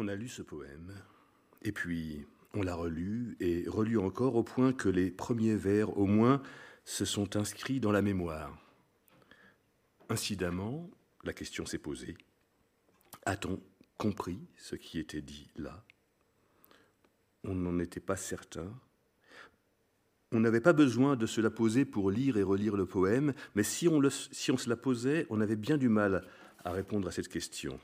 On a lu ce poème, et puis on l'a relu et relu encore au point que les premiers vers, au moins, se sont inscrits dans la mémoire. Incidemment, la question s'est posée. A-t-on compris ce qui était dit là? On n'en était pas certain. On n'avait pas besoin de se la poser pour lire et relire le poème, mais si on, si on se la posait, on avait bien du mal à répondre à cette question.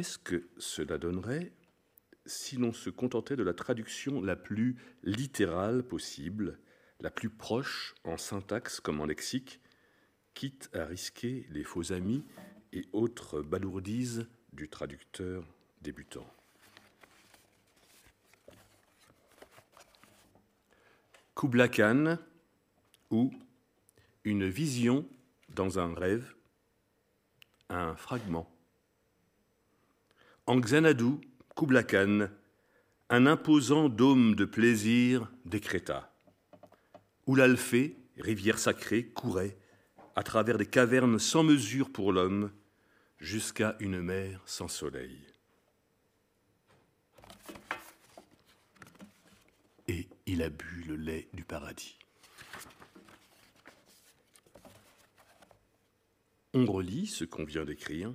Qu'est-ce que cela donnerait si l'on se contentait de la traduction la plus littérale possible, la plus proche en syntaxe comme en lexique, quitte à risquer les faux amis et autres balourdises du traducteur débutant? Kubla Khan ou une vision dans un rêve, un fragment. En Xanadu, Kubla un imposant dôme de plaisir décréta. l'Alphée, rivière sacrée, courait à travers des cavernes sans mesure pour l'homme jusqu'à une mer sans soleil. Et il a bu le lait du paradis. On relit ce qu'on vient d'écrire.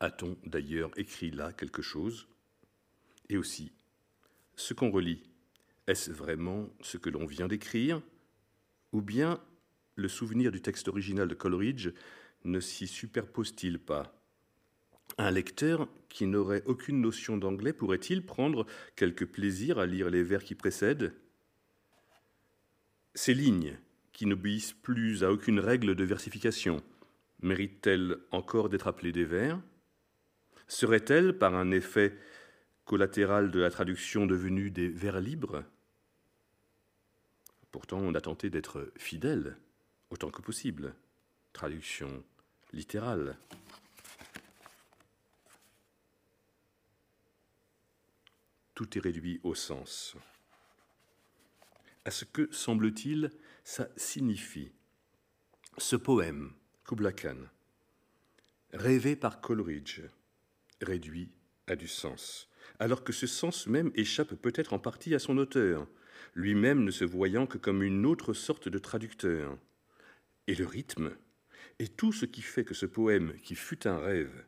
A-t-on d'ailleurs écrit là quelque chose? Et aussi, ce qu'on relit, est-ce vraiment ce que l'on vient d'écrire? Ou bien le souvenir du texte original de Coleridge ne s'y superpose-t-il pas? Un lecteur qui n'aurait aucune notion d'anglais pourrait-il prendre quelque plaisir à lire les vers qui précèdent? Ces lignes, qui n'obéissent plus à aucune règle de versification, méritent-elles encore d'être appelées des vers? Serait-elle, par un effet collatéral de la traduction devenue des vers libres? Pourtant, on a tenté d'être fidèle autant que possible. Traduction littérale. Tout est réduit au sens. À ce que, semble-t-il, ça signifie. Ce poème, Kubla Khan, rêvé par Coleridge, réduit à du sens, alors que ce sens même échappe peut-être en partie à son auteur, lui-même ne se voyant que comme une autre sorte de traducteur. Et le rythme, et tout ce qui fait que ce poème, qui fut un rêve,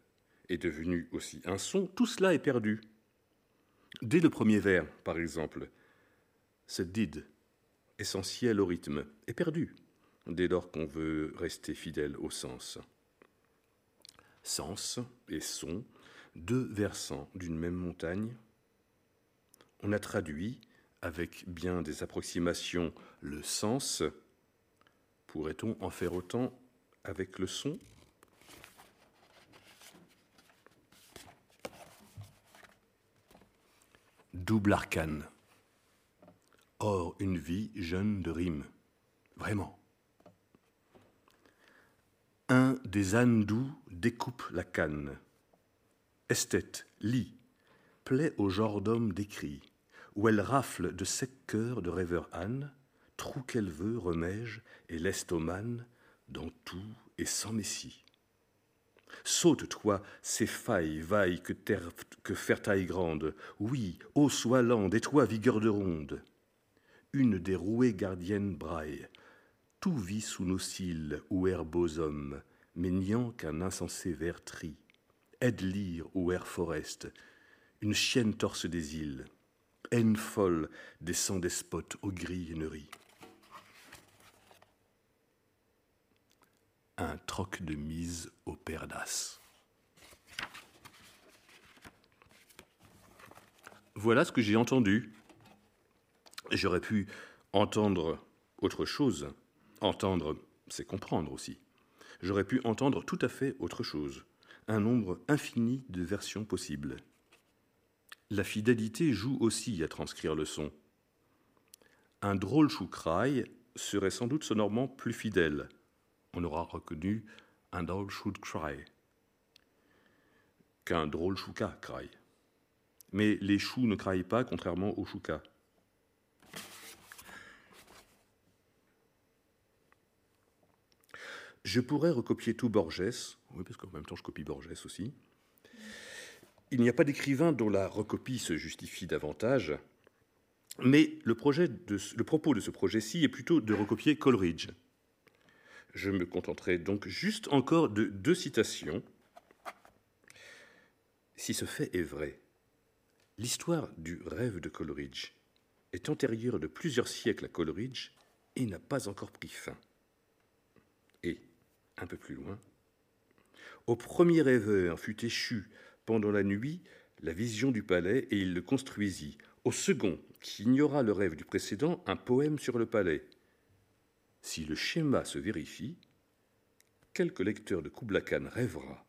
est devenu aussi un son, tout cela est perdu. Dès le premier vers, par exemple, ce did, essentiel au rythme, est perdu, dès lors qu'on veut rester fidèle au sens. Sens et son deux versants d'une même montagne. On a traduit, avec bien des approximations, le sens. Pourrait-on en faire autant avec le son? Double arcane. Or, une vie jeune de rime. Vraiment. Un des ânes doux découpe la canne esthète, lit, plaît au genre d'homme décrit, où elle rafle de sec cœur de rêveur âne, trou qu'elle veut, remège, et l'estomane, dans tout et sans messie. Saute, toi, ces failles, vailles que, terre, que faire taille grande, oui, ô soit lande, et toi, vigueur de ronde. Une des rouées gardiennes braille, tout vit sous nos cils, ou air beaux hommes, mais niant qu'un insensé ver tri Ed Lear ou Air Forest, une chienne torse des îles, haine folle des sangs despotes aux gris et Un troc de mise au père d'as. Voilà ce que j'ai entendu. J'aurais pu entendre autre chose. Entendre, c'est comprendre aussi. J'aurais pu entendre tout à fait autre chose un nombre infini de versions possibles. La fidélité joue aussi à transcrire le son. Un drôle choucraille serait sans doute sonorement plus fidèle. On aura reconnu un drôle should cry qu'un drôle chouka cry. Mais les choux ne craillent pas, contrairement aux chouka. Je pourrais recopier tout Borges, oui, parce qu'en même temps je copie Borges aussi. Il n'y a pas d'écrivain dont la recopie se justifie davantage, mais le, le propos de ce projet-ci est plutôt de recopier Coleridge. Je me contenterai donc juste encore de deux citations. Si ce fait est vrai, l'histoire du rêve de Coleridge est antérieure de plusieurs siècles à Coleridge et n'a pas encore pris fin. Un peu plus loin, au premier rêveur fut échu pendant la nuit la vision du palais et il le construisit. Au second, qui ignora le rêve du précédent, un poème sur le palais. Si le schéma se vérifie, quelque lecteur de Kubla Khan rêvera,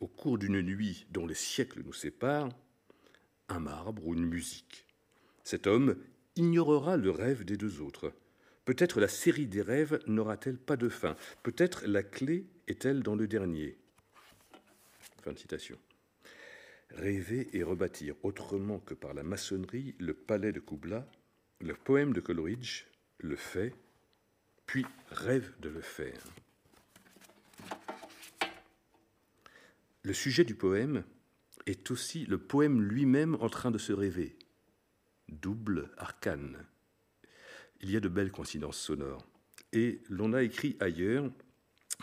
au cours d'une nuit dont les siècles nous séparent, un marbre ou une musique. Cet homme ignorera le rêve des deux autres. Peut-être la série des rêves n'aura-t-elle pas de fin. Peut-être la clé est-elle dans le dernier. Fin de citation. Rêver et rebâtir autrement que par la maçonnerie le palais de Kubla, le poème de Coleridge le fait, puis rêve de le faire. Le sujet du poème est aussi le poème lui-même en train de se rêver. Double arcane. Il y a de belles coïncidences sonores. Et l'on a écrit ailleurs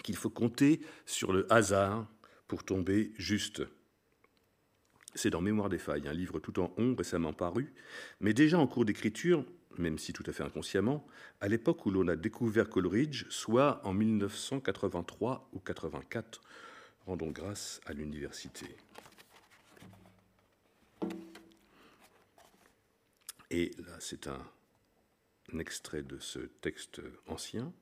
qu'il faut compter sur le hasard pour tomber juste. C'est dans Mémoire des failles, un livre tout en ombre récemment paru, mais déjà en cours d'écriture, même si tout à fait inconsciemment, à l'époque où l'on a découvert Coleridge, soit en 1983 ou 84. Rendons grâce à l'université. Et là, c'est un, extrait de ce texte ancien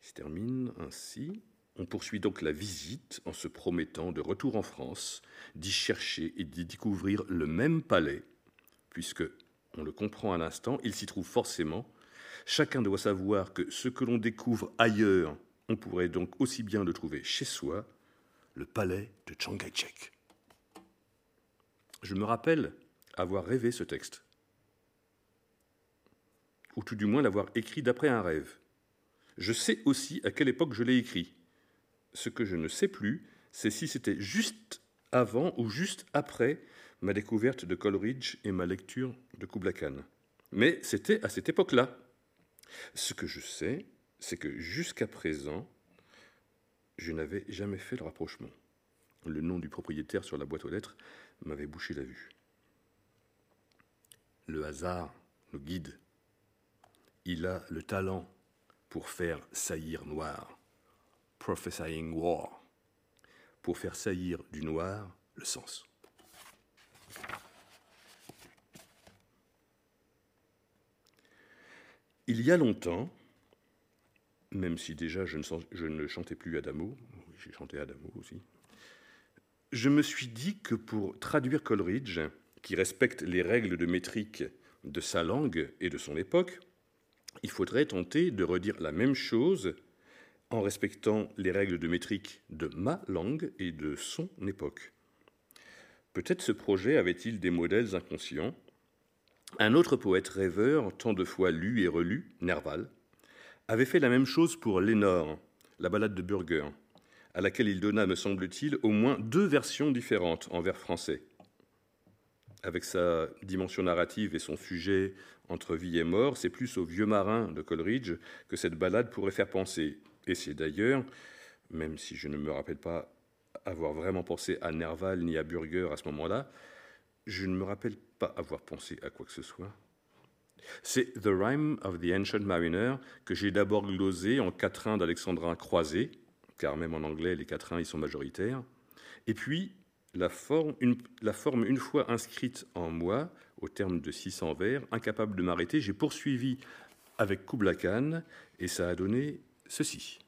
qui se termine ainsi. On poursuit donc la visite en se promettant de retour en France, d'y chercher et d'y découvrir le même palais, puisque, on le comprend à l'instant, il s'y trouve forcément. Chacun doit savoir que ce que l'on découvre ailleurs, on pourrait donc aussi bien le trouver chez soi, le palais de Chiang. Je me rappelle avoir rêvé ce texte, ou tout du moins l'avoir écrit d'après un rêve. Je sais aussi à quelle époque je l'ai écrit. Ce que je ne sais plus, c'est si c'était juste avant ou juste après ma découverte de Coleridge et ma lecture de Kubla Khan. Mais c'était à cette époque-là. Ce que je sais, c'est que jusqu'à présent, je n'avais jamais fait le rapprochement. Le nom du propriétaire sur la boîte aux lettres m'avait bouché la vue. Le hasard nous guide. Il a le talent pour faire saillir noir, prophesying war, pour faire saillir du noir le sens. Il y a longtemps, même si déjà je ne, je ne chantais plus Adamo, j'ai chanté Adamo aussi, je me suis dit que pour traduire Coleridge, qui respecte les règles de métrique de sa langue et de son époque, il faudrait tenter de redire la même chose en respectant les règles de métrique de ma langue et de son époque. Peut-être ce projet avait-il des modèles inconscients. Un autre poète rêveur, tant de fois lu et relu, Nerval, avait fait la même chose pour Lénore, la ballade de Burger, à laquelle il donna, me semble-t-il, au moins deux versions différentes en vers français. Avec sa dimension narrative et son sujet entre vie et mort, c'est plus au vieux marin de Coleridge que cette ballade pourrait faire penser. Et c'est d'ailleurs, même si je ne me rappelle pas avoir vraiment pensé à Nerval ni à Burger à ce moment-là, je ne me rappelle pas avoir pensé à quoi que ce soit. C'est The Rhyme of the Ancient Mariner que j'ai d'abord glosé en quatrain d'Alexandrin croisé, car même en anglais, les quatrains y sont majoritaires. Et puis, la forme, la forme, une fois inscrite en moi, au terme de 600 vers, incapable de m'arrêter, j'ai poursuivi avec Kubla Khan, et ça a donné ceci.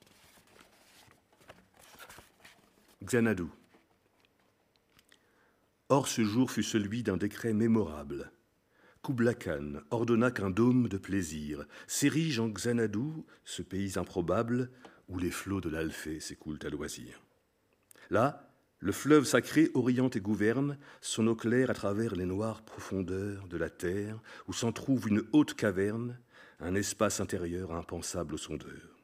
Xanadu. Or ce jour fut celui d'un décret mémorable. Kubla Khan ordonna qu'un dôme de plaisir s'érige en Xanadu, ce pays improbable où les flots de l'Alphée s'écoulent à loisir. Là, le fleuve sacré oriente et gouverne son eau claire à travers les noires profondeurs de la terre, où s'en trouve une haute caverne, un espace intérieur impensable au sondeur.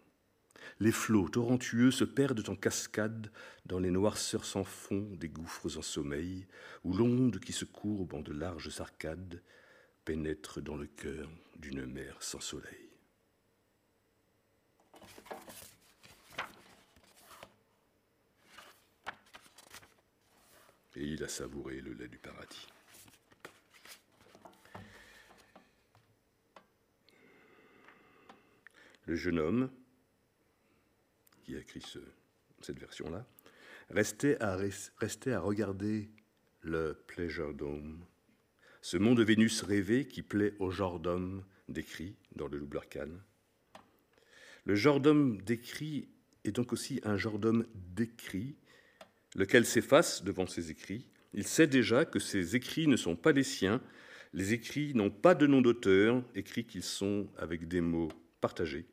les flots torrentueux se perdent en cascades dans les noirceurs sans fond des gouffres en sommeil, où l'onde qui se courbe en de larges arcades pénètre dans le cœur d'une mer sans soleil. Et il a savouré le lait du paradis. Le jeune homme, qui a écrit cette version-là, restait à, regarder le Pleasure Dome, ce monde de Vénus rêvé qui plaît au genre d'homme décrit dans le double. Le genre décrit est donc aussi un genre décrit, lequel s'efface devant ses écrits. Il sait déjà que ses écrits ne sont pas les siens, les écrits n'ont pas de nom d'auteur, écrits qu'ils sont avec des mots partagés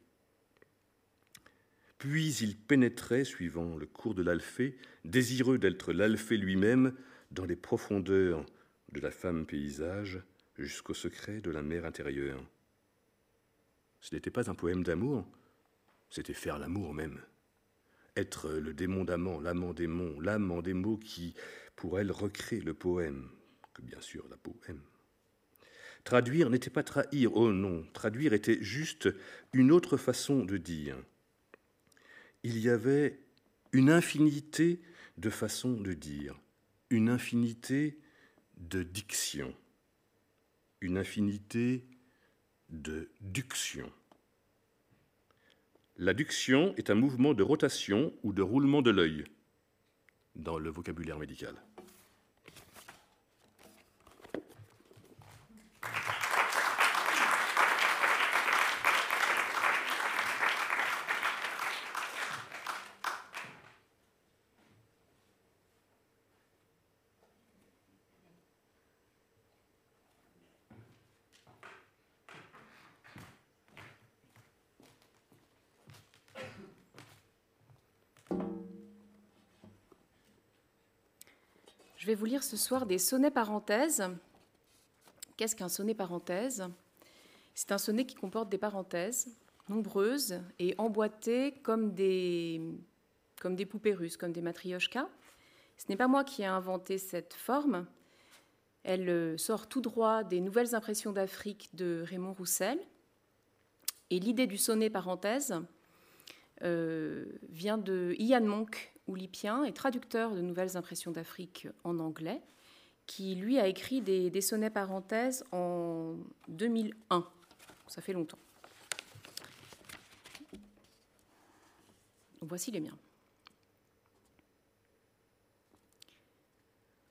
puis il pénétrait, suivant le cours de l'Alphée, désireux d'être l'Alphée lui-même, dans les profondeurs de la femme paysage, jusqu'au secret de la mer intérieure. Ce n'était pas un poème d'amour, c'était faire l'amour même. Être le démon d'amant, l'amant démon, l'amant des mots qui, pour elle, recrée le poème, que bien sûr la poème. Traduire n'était pas trahir, oh non, traduire était juste une autre façon de dire il y avait une infinité de façons de dire, une infinité de diction, une infinité de duction. La duction est un mouvement de rotation ou de roulement de l'œil dans le vocabulaire médical. Vais vous lire ce soir des sonnets parenthèses. Qu'est-ce qu'un sonnet parenthèse? C'est un sonnet qui comporte des parenthèses nombreuses et emboîtées comme des, comme des poupées russes, comme des matrioshkas. Ce n'est pas moi qui ai inventé cette forme. Elle euh, sort tout droit des Nouvelles impressions d'Afrique de Raymond Roussel. Et l'idée du sonnet parenthèse euh, vient de Ian Monk, oulipien et traducteur de Nouvelles Impressions d'Afrique en anglais, qui lui a écrit des, sonnets parenthèses en 2001. Ça fait longtemps. Voici les miens.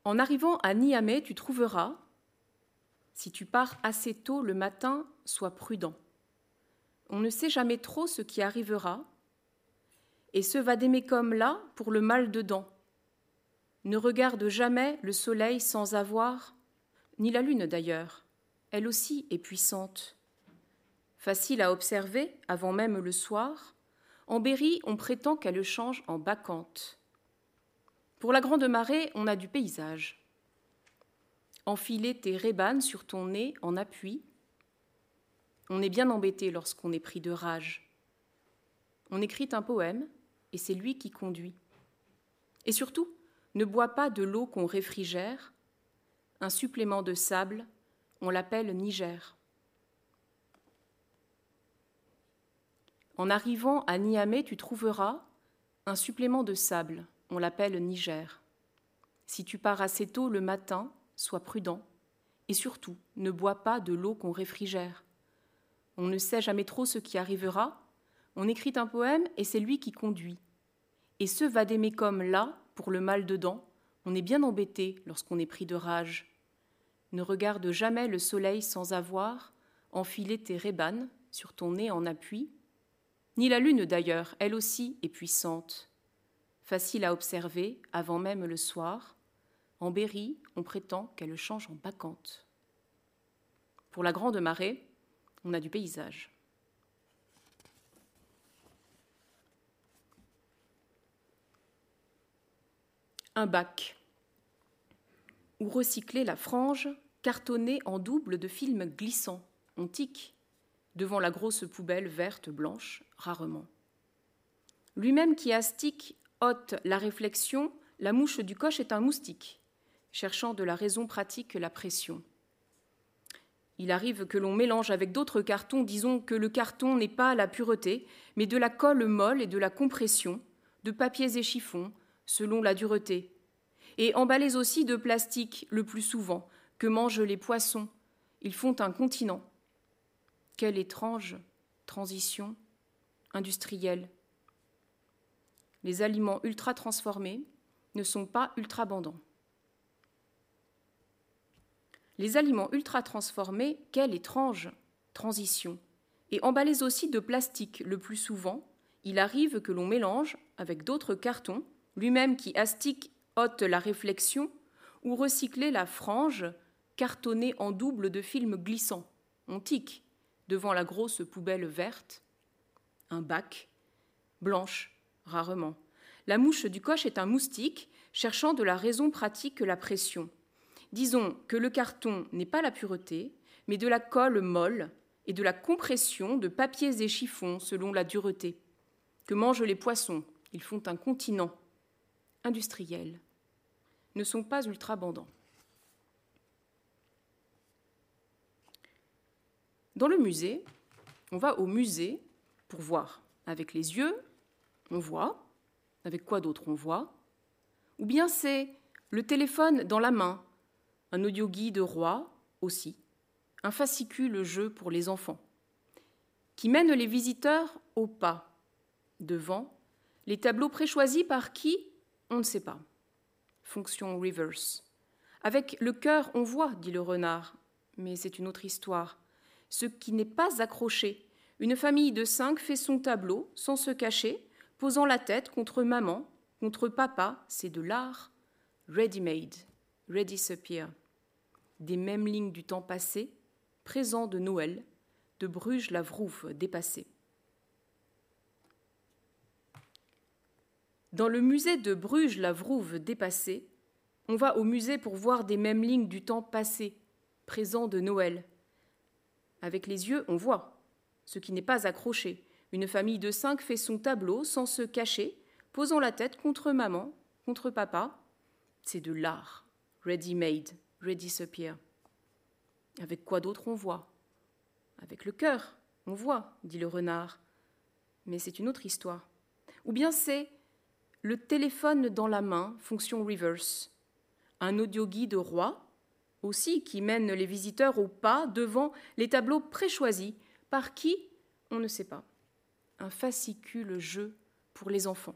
En arrivant à Niamey, tu trouveras, si tu pars assez tôt le matin, sois prudent. On ne sait jamais trop ce qui arrivera, et ce va d'aimer comme là pour le mal dedans. Ne regarde jamais le soleil sans avoir, ni la lune d'ailleurs, elle aussi est puissante. Facile à observer avant même le soir, en Berry on prétend qu'elle change en bacchante. Pour la grande marée, on a du paysage. Enfiler tes rébanes sur ton nez en appui. On est bien embêté lorsqu'on est pris de rage. On écrit un poème, et c'est lui qui conduit. Et surtout, ne bois pas de l'eau qu'on réfrigère. Un supplément de sable, on l'appelle Niger. En arrivant à Niamey, tu trouveras un supplément de sable, on l'appelle Niger. Si tu pars assez tôt le matin, sois prudent. Et surtout, ne bois pas de l'eau qu'on réfrigère. On ne sait jamais trop ce qui arrivera. On écrit un poème et c'est lui qui conduit. Et ce va d'aimer comme là, pour le mal dedans, on est bien embêté lorsqu'on est pris de rage. Ne regarde jamais le soleil sans avoir enfilé tes rébanes sur ton nez en appui, ni la lune d'ailleurs, elle aussi est puissante. Facile à observer avant même le soir, en Berry, on prétend qu'elle change en bacchante. Pour la grande marée, on a du paysage. Un bac, ou recycler la frange cartonnée en double de films glissants, on tique, devant la grosse poubelle verte blanche, rarement. Lui-même qui astique ôte la réflexion, la mouche du coche est un moustique, cherchant de la raison pratique la pression. Il arrive que l'on mélange avec d'autres cartons, disons que le carton n'est pas la pureté, mais de la colle molle et de la compression, de papiers et chiffons, selon la dureté, et emballés aussi de plastique le plus souvent, que mangent les poissons. Ils font un continent. Quelle étrange transition industrielle. Les aliments ultra transformés ne sont pas ultra abondants. Les aliments ultra transformés, quelle étrange transition. Et emballés aussi de plastique le plus souvent, il arrive que l'on mélange avec d'autres cartons, lui-même qui astique ôte la réflexion, ou recycler la frange cartonnée en double de films glissants. On tique devant la grosse poubelle verte, un bac, blanche, rarement. La mouche du coche est un moustique cherchant de la raison pratique la pression. Disons que le carton n'est pas la pureté, mais de la colle molle et de la compression de papiers et chiffons selon la dureté. Que mangent les poissons? Ils font un continent industriel. Ne sont pas ultra abondants. Dans le musée, on va au musée pour voir. Avec les yeux, on voit. Avec quoi d'autre on voit? Ou bien c'est le téléphone dans la main un audio guide roi aussi, un fascicule jeu pour les enfants, qui mène les visiteurs au pas, devant, les tableaux préchoisis par qui? On ne sait pas. Fonction reverse. Avec le cœur, on voit, dit le renard, mais c'est une autre histoire. Ce qui n'est pas accroché. Une famille de cinq fait son tableau sans se cacher, posant la tête contre maman, contre papa, c'est de l'art. Ready-made, ready-disappear des mêmes lignes du temps passé, présent de Noël, de Bruges la Vrouve dépassée. Dans le musée de Bruges la Vrouve dépassée, on va au musée pour voir des mêmes lignes du temps passé, présent de Noël. Avec les yeux, on voit, ce qui n'est pas accroché. Une famille de cinq fait son tableau sans se cacher, posant la tête contre maman, contre papa. C'est de l'art, ready-made redisappear. Avec quoi d'autre on voit? Avec le cœur, on voit, dit le renard. Mais c'est une autre histoire. Ou bien c'est le téléphone dans la main, fonction reverse. Un audio-guide roi, aussi, qui mène les visiteurs au pas devant les tableaux préchoisis. Par qui On ne sait pas. Un fascicule jeu pour les enfants.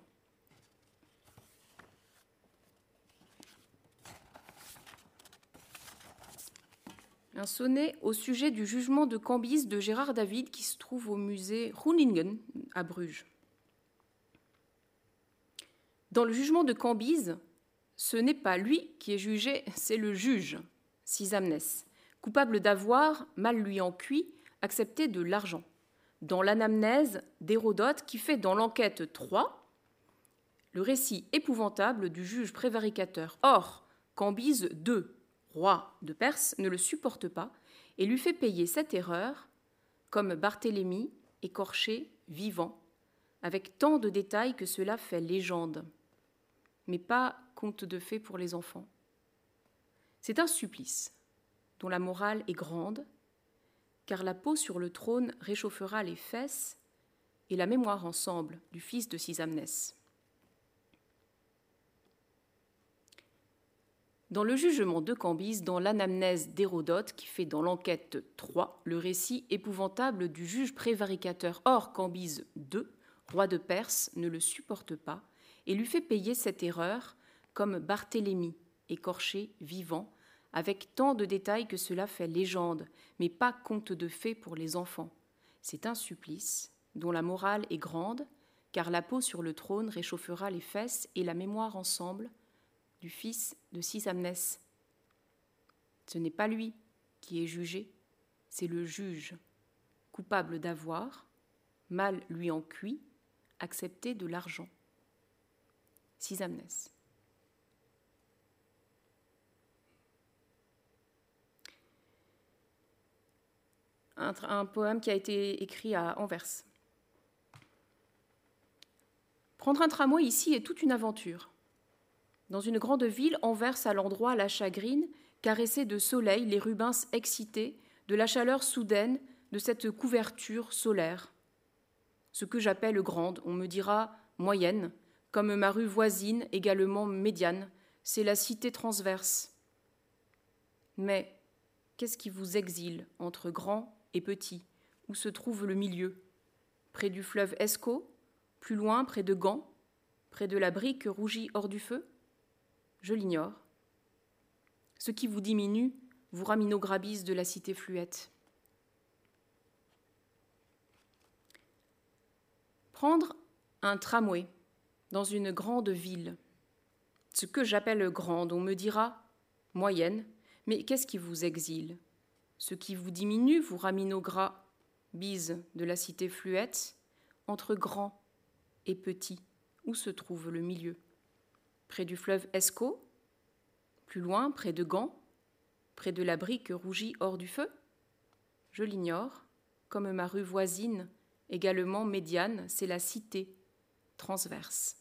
un sonnet au sujet du jugement de Cambise de Gérard David qui se trouve au musée Runingen à Bruges. Dans le jugement de Cambise, ce n'est pas lui qui est jugé, c'est le juge, Sisamnès, coupable d'avoir, mal lui en cuit, accepté de l'argent. Dans l'anamnèse d'Hérodote qui fait dans l'enquête 3 le récit épouvantable du juge prévaricateur. Or, Cambise 2 roi de Perse, ne le supporte pas et lui fait payer cette erreur, comme Barthélemy, écorché, vivant, avec tant de détails que cela fait légende, mais pas conte de fées pour les enfants. C'est un supplice dont la morale est grande, car la peau sur le trône réchauffera les fesses et la mémoire ensemble du fils de Sisamnès. Dans le jugement de Cambise, dans l'anamnèse d'Hérodote, qui fait dans l'enquête 3 le récit épouvantable du juge prévaricateur. Or, Cambise II, roi de Perse, ne le supporte pas et lui fait payer cette erreur comme Barthélemy, écorché, vivant, avec tant de détails que cela fait légende, mais pas conte de fées pour les enfants. C'est un supplice dont la morale est grande, car la peau sur le trône réchauffera les fesses et la mémoire ensemble, du fils de Sisamnès. Ce n'est pas lui qui est jugé, c'est le juge, coupable d'avoir, mal lui en cuit, accepté de l'argent. Un, poème qui a été écrit à Anvers. Prendre un tramway ici est toute une aventure. Dans une grande ville, on verse à l'endroit la chagrine, caressée de soleil, les rubins excités, de la chaleur soudaine de cette couverture solaire. Ce que j'appelle grande, on me dira moyenne, comme ma rue voisine, également médiane, c'est la cité transverse. Mais qu'est-ce qui vous exile entre grand et petit? Où se trouve le milieu? Près du fleuve Escaut? Plus loin, près de Gand? Près de la brique rougie hors du feu? Je l'ignore. Ce qui vous diminue vous raminograbise de la cité fluette. Prendre un tramway dans une grande ville. Ce que j'appelle grande, on me dira moyenne, mais qu'est-ce qui vous exile? Ce qui vous diminue vous ramène au gras, bise de la cité fluette, entre grand et petit, où se trouve le milieu? Près du fleuve Escaut Plus loin, près de Gand Près de la brique rougie hors du feu? Je l'ignore, comme ma rue voisine également médiane, c'est la cité transverse.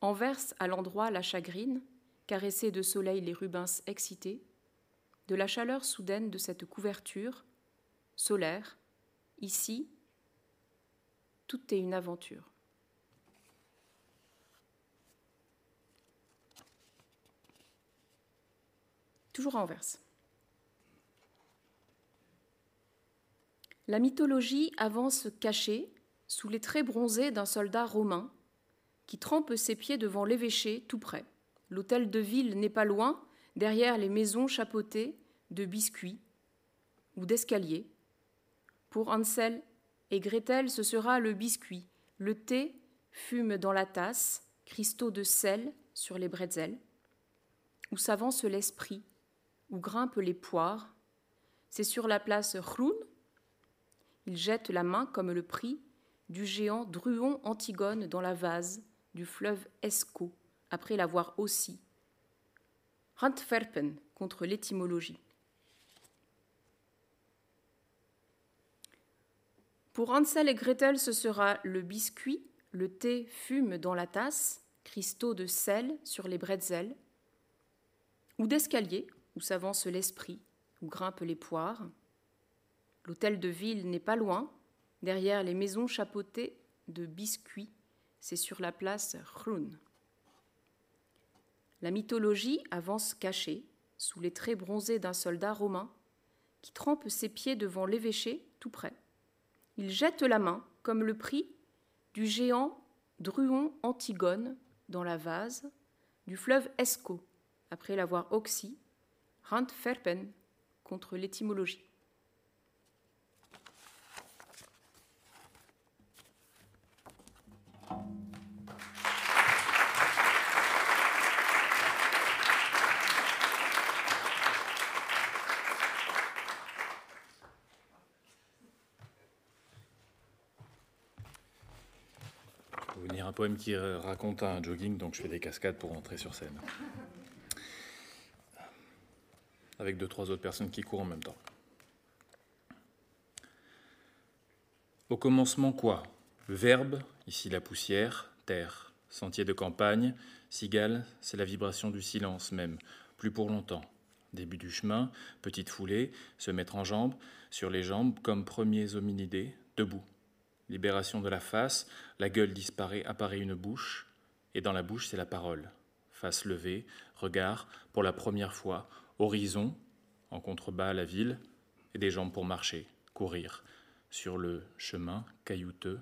En verse à l'endroit la chagrine, caressée de soleil les rubins excités, de la chaleur soudaine de cette couverture solaire, ici, tout est une aventure. Toujours en verse. La mythologie avance cachée sous les traits bronzés d'un soldat romain qui trempe ses pieds devant l'évêché tout près. L'hôtel de ville n'est pas loin, derrière les maisons chapeautées de biscuits ou d'escaliers. Pour Hansel et Gretel, ce sera le biscuit. Le thé fume dans la tasse, cristaux de sel sur les bretzels. Où s'avance l'esprit, où grimpent les poires. C'est sur la place Hrun il jette la main comme le prix du géant Druon Antigone dans la vase du fleuve Escaut, après l'avoir aussi. Rantferpen contre l'étymologie. Pour Hansel et Gretel, ce sera le biscuit, le thé fume dans la tasse, cristaux de sel sur les bretzels, ou d'escalier où s'avance l'esprit, où grimpent les poires, L'hôtel de ville n'est pas loin, derrière les maisons chapeautées de biscuits. C'est sur la place Hrun. La mythologie avance cachée, sous les traits bronzés d'un soldat romain, qui trempe ses pieds devant l'évêché tout près. Il jette la main, comme le prix du géant Druon Antigone dans la vase du fleuve Escaut, après l'avoir oxy, Randferpen, contre l'étymologie. Poème qui raconte un jogging, donc je fais des cascades pour rentrer sur scène. Avec deux, trois autres personnes qui courent en même temps. Au commencement, quoi? Verbe, ici la poussière, terre, sentier de campagne, cigale, c'est la vibration du silence même, plus pour longtemps. Début du chemin, petite foulée, se mettre en jambes, sur les jambes comme premiers hominidés, debout. Libération de la face, la gueule disparaît, apparaît une bouche, et dans la bouche c'est la parole. Face levée, regard, pour la première fois, horizon, en contrebas la ville, et des jambes pour marcher, courir, sur le chemin caillouteux,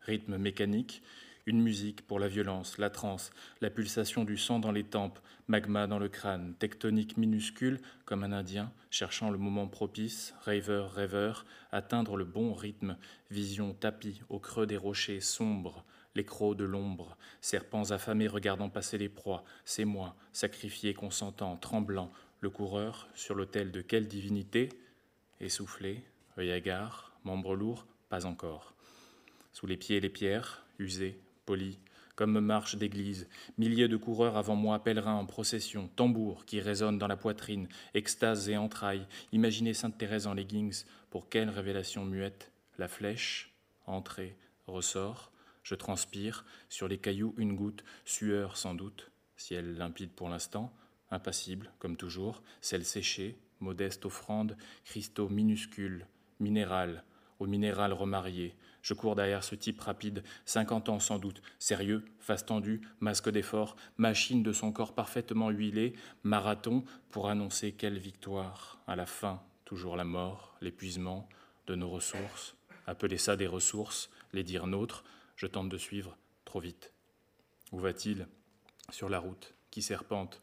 rythme mécanique, une musique pour la violence, la transe, la pulsation du sang dans les tempes, magma dans le crâne, tectonique minuscule comme un Indien, cherchant le moment propice, rêveur, rêveur, atteindre le bon rythme, vision tapis au creux des rochers sombres, les crocs de l'ombre, serpents affamés regardant passer les proies, c'est moi, sacrifié, consentant, tremblant, le coureur sur l'autel de quelle divinité? Essoufflé, œil hagard, membre lourd, pas encore. Sous les pieds les pierres, usées, poli, comme marche d'église, milliers de coureurs avant moi, pèlerins en procession, tambours qui résonnent dans la poitrine, extase et entrailles. Imaginez Sainte Thérèse en leggings, pour quelle révélation muette La flèche, entrée, ressort, Je transpire, sur les cailloux une goutte, sueur sans doute, ciel limpide pour l'instant, impassible comme toujours, celle séchée, modeste offrande, cristaux minuscules, minéral, minéral remarié. Je cours derrière ce type rapide, cinquante ans sans doute, sérieux, face tendue, masque d'effort, machine de son corps parfaitement huilé, marathon pour annoncer quelle victoire. À la fin, toujours la mort, l'épuisement de nos ressources. Appeler ça des ressources, les dire nôtres, je tente de suivre, trop vite. Où va-t-il? Sur la route, qui serpente?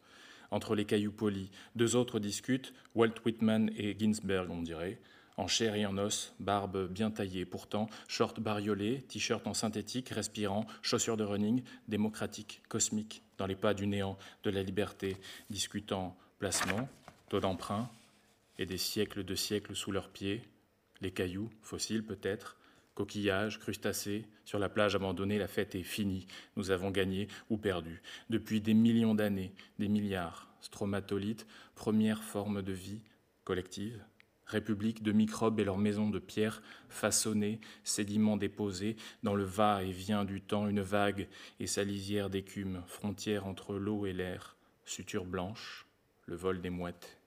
Entre les cailloux polis. Deux autres discutent, Walt Whitman et Ginsberg, on dirait en chair et en os, barbe bien taillée pourtant, short bariolé, t-shirt en synthétique, respirant, chaussures de running, démocratique, cosmique, dans les pas du néant, de la liberté, discutant placement, taux d'emprunt, et des siècles de siècles sous leurs pieds, les cailloux, fossiles peut-être, coquillages, crustacés, sur la plage abandonnée, la fête est finie, nous avons gagné ou perdu. Depuis des millions d'années, des milliards, stromatolites, première forme de vie collective, république de microbes et leurs maisons de pierre façonnées, sédiments déposés, dans le va-et-vient du temps, une vague et sa lisière d'écume, frontière entre l'eau et l'air, suture blanche, le vol des mouettes,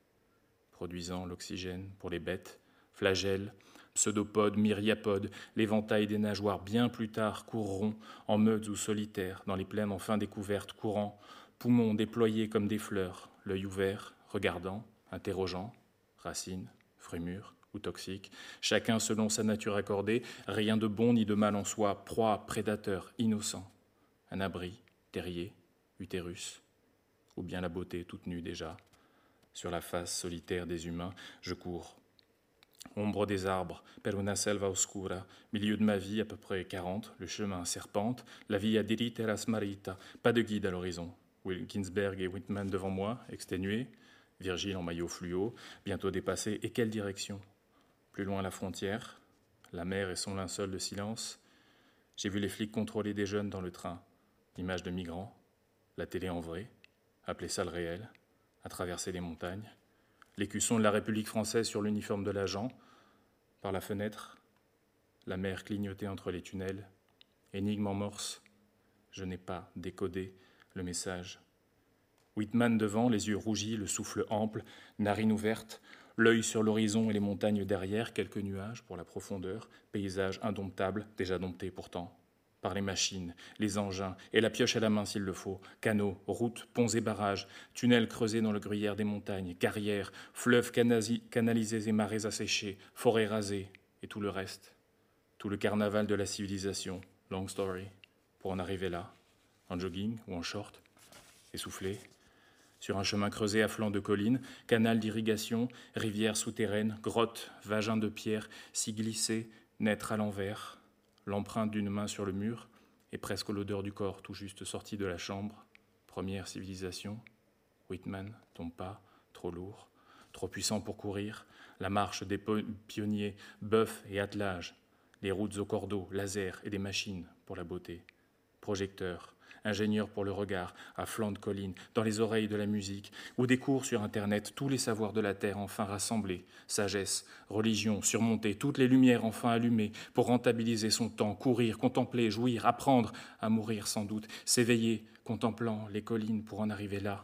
produisant l'oxygène pour les bêtes, flagelles, pseudopodes, myriapodes, l'éventail des nageoires bien plus tard courront, en meutes ou solitaires, dans les plaines enfin découvertes, courant, poumons déployés comme des fleurs, l'œil ouvert, regardant, interrogeant, racines, fruits ou toxiques, chacun selon sa nature accordée, rien de bon ni de mal en soi, proie, prédateur, innocent, un abri, terrier, utérus, ou bien la beauté toute nue déjà. Sur la face solitaire des humains, je cours. Ombre des arbres, per una selva oscura, milieu de ma vie à peu près 40, le chemin serpente, la via dirita la smarita, pas de guide à l'horizon. Ginsberg et Whitman devant moi, exténués, Virgile en maillot fluo, bientôt dépassé, et quelle direction? Plus loin la frontière, la mer et son linceul de silence. J'ai vu les flics contrôler des jeunes dans le train, l'image de migrants, la télé en vrai, appeler ça le réel, à traverser les montagnes, l'écusson de la République française sur l'uniforme de l'agent, par la fenêtre, la mer clignotée entre les tunnels, énigme en morse, je n'ai pas décodé le message. Whitman devant, les yeux rougis, le souffle ample, narine ouverte, l'œil sur l'horizon et les montagnes derrière, quelques nuages pour la profondeur, paysage indomptable, déjà dompté pourtant par les machines, les engins, et la pioche à la main s'il le faut, canaux, routes, ponts et barrages, tunnels creusés dans le gruyère des montagnes, carrières, fleuves canalisés et marais asséchés, forêts rasées, et tout le reste, tout le carnaval de la civilisation, long story, pour en arriver là, en jogging ou en short, essoufflé, sur un chemin creusé à flanc de collines, canal d'irrigation, rivière souterraine, grotte, vagin de pierre, s'y glisser, naître à l'envers, l'empreinte d'une main sur le mur et presque l'odeur du corps tout juste sorti de la chambre. Première civilisation. Whitman, ton pas, trop lourd, trop puissant pour courir, la marche des pionniers, bœufs et attelages, les routes au cordeau, laser et des machines pour la beauté, projecteurs, ingénieur pour le regard, à flanc de colline, dans les oreilles de la musique, ou des cours sur Internet, tous les savoirs de la terre enfin rassemblés, sagesse, religion, surmonter, toutes les lumières enfin allumées, pour rentabiliser son temps, courir, contempler, jouir, apprendre à mourir sans doute, s'éveiller, contemplant les collines pour en arriver là,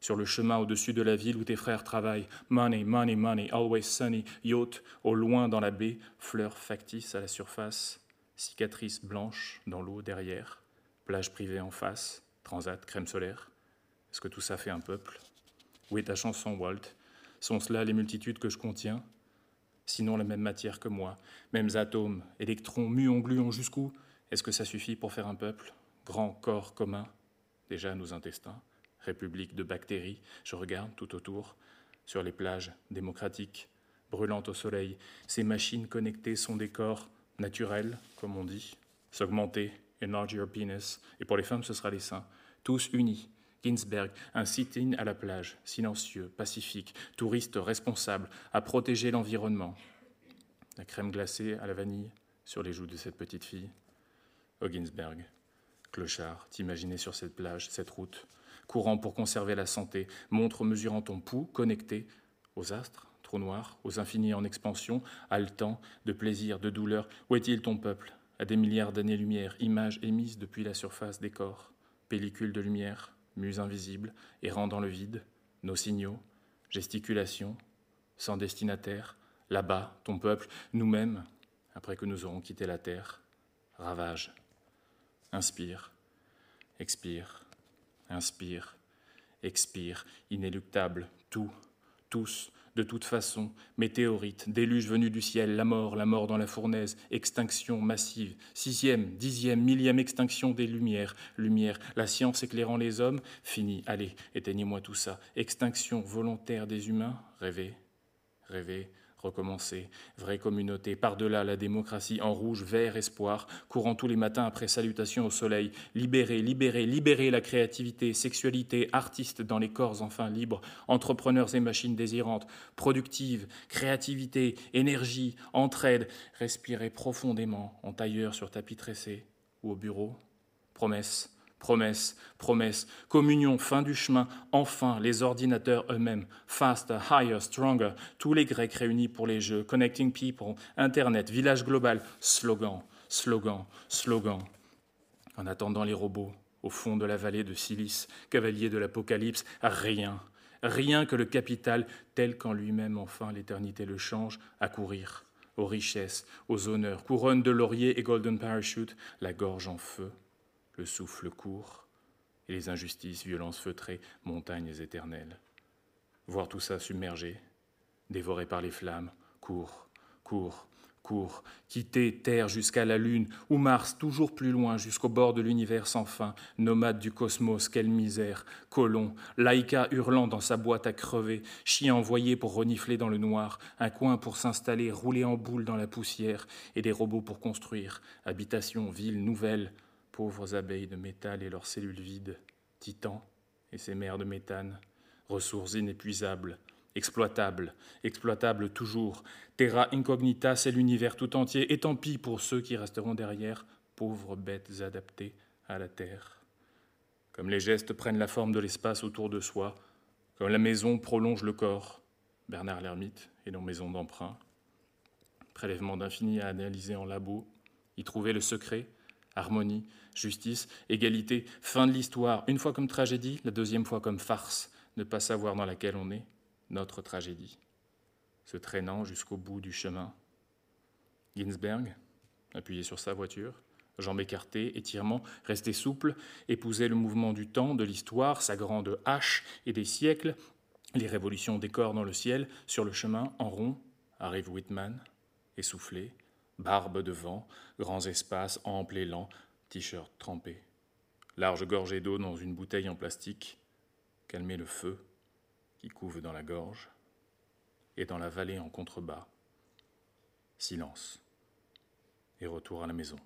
sur le chemin au-dessus de la ville où tes frères travaillent. Money, money, money, always sunny, yacht, au loin dans la baie, fleurs factices à la surface, cicatrices blanches dans l'eau derrière plage privée en face, transat, crème solaire. Est-ce que tout ça fait un peuple? Où est ta chanson, Walt. Sont-ce là les multitudes que je contiens? Sinon la même matière que moi, mêmes atomes, électrons, muons, gluons, jusqu'où? Est-ce que ça suffit pour faire un peuple? Grand corps commun? Déjà nos intestins, république de bactéries, je regarde tout autour, sur les plages démocratiques, brûlantes au soleil, ces machines connectées sont des corps naturels, comme on dit, s'augmenter, Enlarge your penis. Et pour les femmes, ce sera les seins. Tous unis. Ginsberg, un sit-in à la plage, silencieux, pacifique, touriste responsable, à protéger l'environnement. La crème glacée à la vanille sur les joues de cette petite fille. Oh Ginsberg, clochard, t'imaginer sur cette plage, cette route, courant pour conserver la santé, montre mesurant ton pouls, connecté aux astres, trou noir, aux infinis en expansion, haletant, de plaisir, de douleur. Où est-il ton peuple? À des milliards d'années-lumière, images émises depuis la surface des corps, pellicules de lumière, muse invisible, errant dans le vide, nos signaux, gesticulations, sans destinataire, là-bas, ton peuple, nous-mêmes, après que nous aurons quitté la terre, ravage, inspire, expire, inspire, expire, inéluctable, tout, tous, de toute façon, météorite, déluge venu du ciel, la mort, la mort dans la fournaise, extinction massive, sixième, dixième, millième extinction des lumières, lumière, la science éclairant les hommes, fini, allez, éteignez-moi tout ça, extinction volontaire des humains, rêvez, rêvez, recommencer, vraie communauté, par-delà la démocratie, en rouge, vert, espoir, courant tous les matins après salutation au soleil, libérer, libérer, libérer la créativité, sexualité, artistes dans les corps enfin libres, entrepreneurs et machines désirantes, productives, créativité, énergie, entraide, respirer profondément, en tailleur sur tapis tressé ou au bureau, promesse, Promesse, promesse, communion, fin du chemin, enfin les ordinateurs eux-mêmes, faster, higher, stronger, tous les Grecs réunis pour les jeux, connecting people, Internet, village global, slogan, slogan, slogan. En attendant les robots, au fond de la vallée de Silice, cavalier de l'Apocalypse, rien, rien que le capital, tel qu'en lui-même enfin l'éternité le change, à courir, aux richesses, aux honneurs, couronne de laurier et golden parachute, la gorge en feu le souffle court, et les injustices, violences feutrées, montagnes éternelles. Voir tout ça submergé, dévoré par les flammes, court, court, court, quitter Terre jusqu'à la Lune, ou Mars toujours plus loin, jusqu'au bord de l'univers sans fin, nomade du cosmos, quelle misère, colon, Laïka hurlant dans sa boîte à crever, chien envoyé pour renifler dans le noir, un coin pour s'installer, rouler en boule dans la poussière, et des robots pour construire, habitation, ville, nouvelle, pauvres abeilles de métal et leurs cellules vides, Titan et ses mers de méthane, ressources inépuisables, exploitables, exploitables toujours. Terra incognita, c'est l'univers tout entier, et tant pis pour ceux qui resteront derrière, pauvres bêtes adaptées à la terre. Comme les gestes prennent la forme de l'espace autour de soi, comme la maison prolonge le corps, Bernard l'ermite et nos maisons d'emprunt. Prélèvement d'infini à analyser en labo, y trouver le secret, harmonie, justice, égalité, fin de l'histoire, une fois comme tragédie, la deuxième fois comme farce, ne pas savoir dans laquelle on est, notre tragédie, se traînant jusqu'au bout du chemin. Ginsberg, appuyé sur sa voiture, jambes écartées, étirement, resté souple, épousait le mouvement du temps, de l'histoire, sa grande hache et des siècles, les révolutions des dans le ciel, sur le chemin, en rond, arrive Whitman, essoufflé, barbe de vent, grands espaces amples et lents, t-shirt trempé. Large gorgée d'eau dans une bouteille en plastique, calmer le feu qui couve dans la gorge, et dans la vallée en contrebas, silence, et retour à la maison.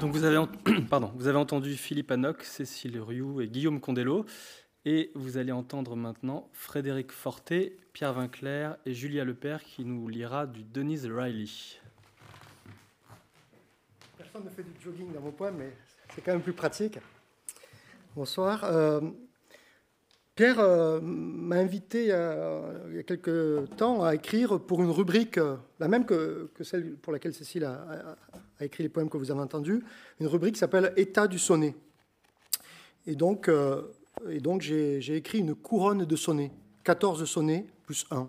Donc vous avez, Pardon, vous avez entendu Philippe Anoc, Cécile Rioux et Guillaume Condello. Et vous allez entendre maintenant Frédéric Forté, Pierre Vinclair et Julia Lepère qui nous lira du Denise Riley. Personne ne fait du jogging dans mon poème, mais c'est quand même plus pratique. Bonsoir. Euh, Pierre euh, m'a invité euh, il y a quelques temps à écrire pour une rubrique, la même que, celle pour laquelle Cécile a, écrit les poèmes que vous avez entendus, une rubrique s'appelle État du sonnet. Et donc, et donc j'ai écrit une couronne de sonnets, 14 sonnets plus 1,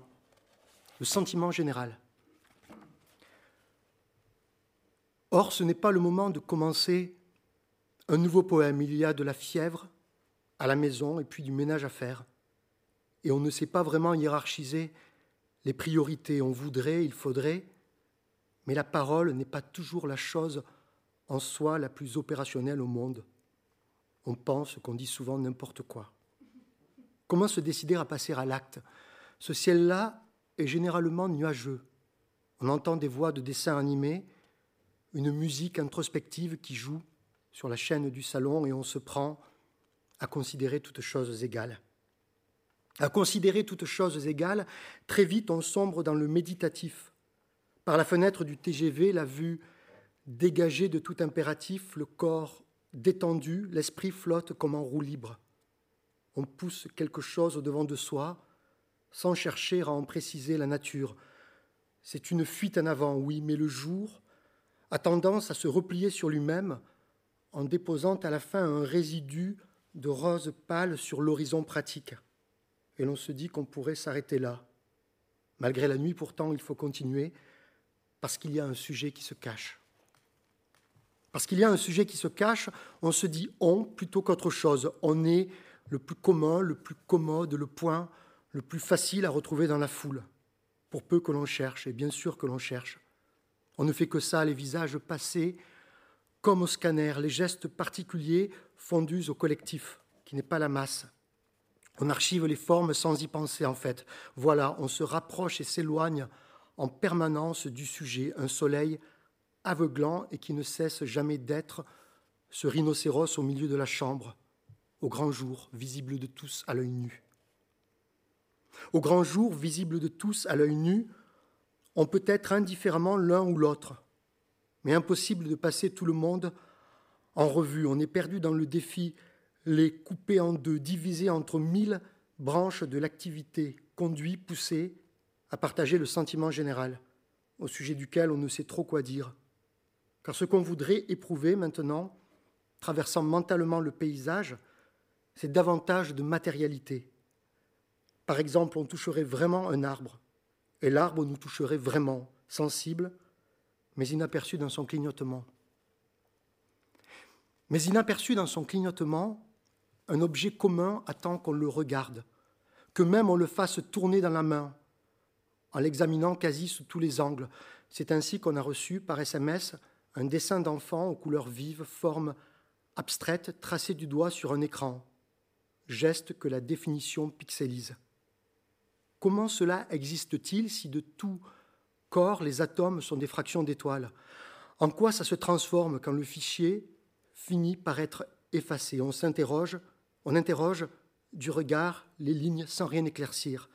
le sentiment général. Or, ce n'est pas le moment de commencer un nouveau poème. Il y a de la fièvre à la maison et puis du ménage à faire. Et on ne sait pas vraiment hiérarchiser les priorités. On voudrait, il faudrait, mais la parole n'est pas toujours la chose en soi la plus opérationnelle au monde on pense qu'on dit souvent n'importe quoi. Comment se décider à passer à l'acte? Ce ciel-là est généralement nuageux. On entend des voix de dessins animés, une musique introspective qui joue sur la chaîne du salon et on se prend à considérer toutes choses égales. À considérer toutes choses égales, très vite on sombre dans le méditatif. Par la fenêtre du TGV, la vue dégagée de tout impératif, le corps détendu, l'esprit flotte comme en roue libre. On pousse quelque chose au devant de soi sans chercher à en préciser la nature. C'est une fuite en avant, oui, mais le jour a tendance à se replier sur lui-même en déposant à la fin un résidu de rose pâle sur l'horizon pratique. Et l'on se dit qu'on pourrait s'arrêter là. Malgré la nuit, pourtant, il faut continuer parce qu'il y a un sujet qui se cache. Parce qu'il y a un sujet qui se cache, on se dit on plutôt qu'autre chose. On est le plus commun, le plus commode, le point le plus facile à retrouver dans la foule, pour peu que l'on cherche, et bien sûr que l'on cherche. On ne fait que ça, les visages passés, comme au scanner, les gestes particuliers fondus au collectif, qui n'est pas la masse. On archive les formes sans y penser, en fait. Voilà, on se rapproche et s'éloigne en permanence du sujet, un soleil aveuglant et qui ne cesse jamais d'être ce rhinocéros au milieu de la chambre, au grand jour, visible de tous à l'œil nu. Au grand jour, visible de tous à l'œil nu, on peut être indifféremment l'un ou l'autre, mais impossible de passer tout le monde en revue. On est perdu dans le défi, les couper en deux, diviser entre mille branches de l'activité, conduit, poussé à partager le sentiment général, au sujet duquel on ne sait trop quoi dire. Car ce qu'on voudrait éprouver maintenant, traversant mentalement le paysage, c'est davantage de matérialité. Par exemple, on toucherait vraiment un arbre, et l'arbre nous toucherait vraiment, sensible, mais inaperçu dans son clignotement. Mais inaperçu dans son clignotement, un objet commun attend qu'on le regarde, que même on le fasse tourner dans la main, en l'examinant quasi sous tous les angles. C'est ainsi qu'on a reçu par SMS un dessin d'enfant aux couleurs vives, forme abstraite, tracée du doigt sur un écran, geste que la définition pixelise. Comment cela existe-t-il si de tout corps les atomes sont des fractions d'étoiles? En quoi ça se transforme quand le fichier finit par être effacé? On s'interroge, on interroge du regard les lignes sans rien éclaircir.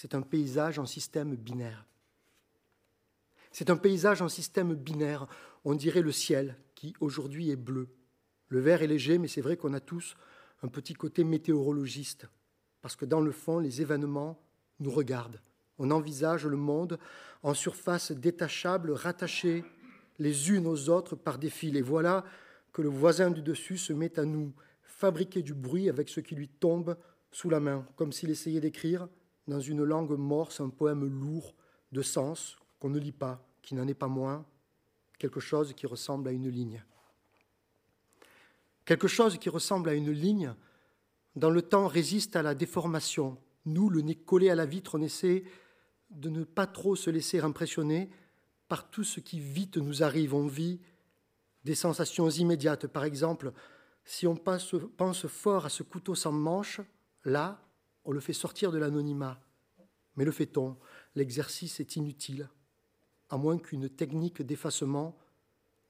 C'est un paysage en système binaire. C'est un paysage en système binaire. On dirait le ciel qui aujourd'hui est bleu. Le vert est léger, mais c'est vrai qu'on a tous un petit côté météorologiste, parce que dans le fond, les événements nous regardent. On envisage le monde en surface détachable, rattachée les unes aux autres par des fils. Et voilà que le voisin du dessus se met à nous fabriquer du bruit avec ce qui lui tombe sous la main, comme s'il essayait d'écrire dans une langue morse un poème lourd de sens qu'on ne lit pas, qui n'en est pas moins, quelque chose qui ressemble à une ligne. Quelque chose qui ressemble à une ligne, dans le temps résiste à la déformation. Nous, le nez collé à la vitre, on essaie de ne pas trop se laisser impressionner par tout ce qui vite nous arrive. On vit des sensations immédiates. Par exemple, si on pense fort à ce couteau sans manche, là, on le fait sortir de l'anonymat. Mais le fait-on L'exercice est inutile, à moins qu'une technique d'effacement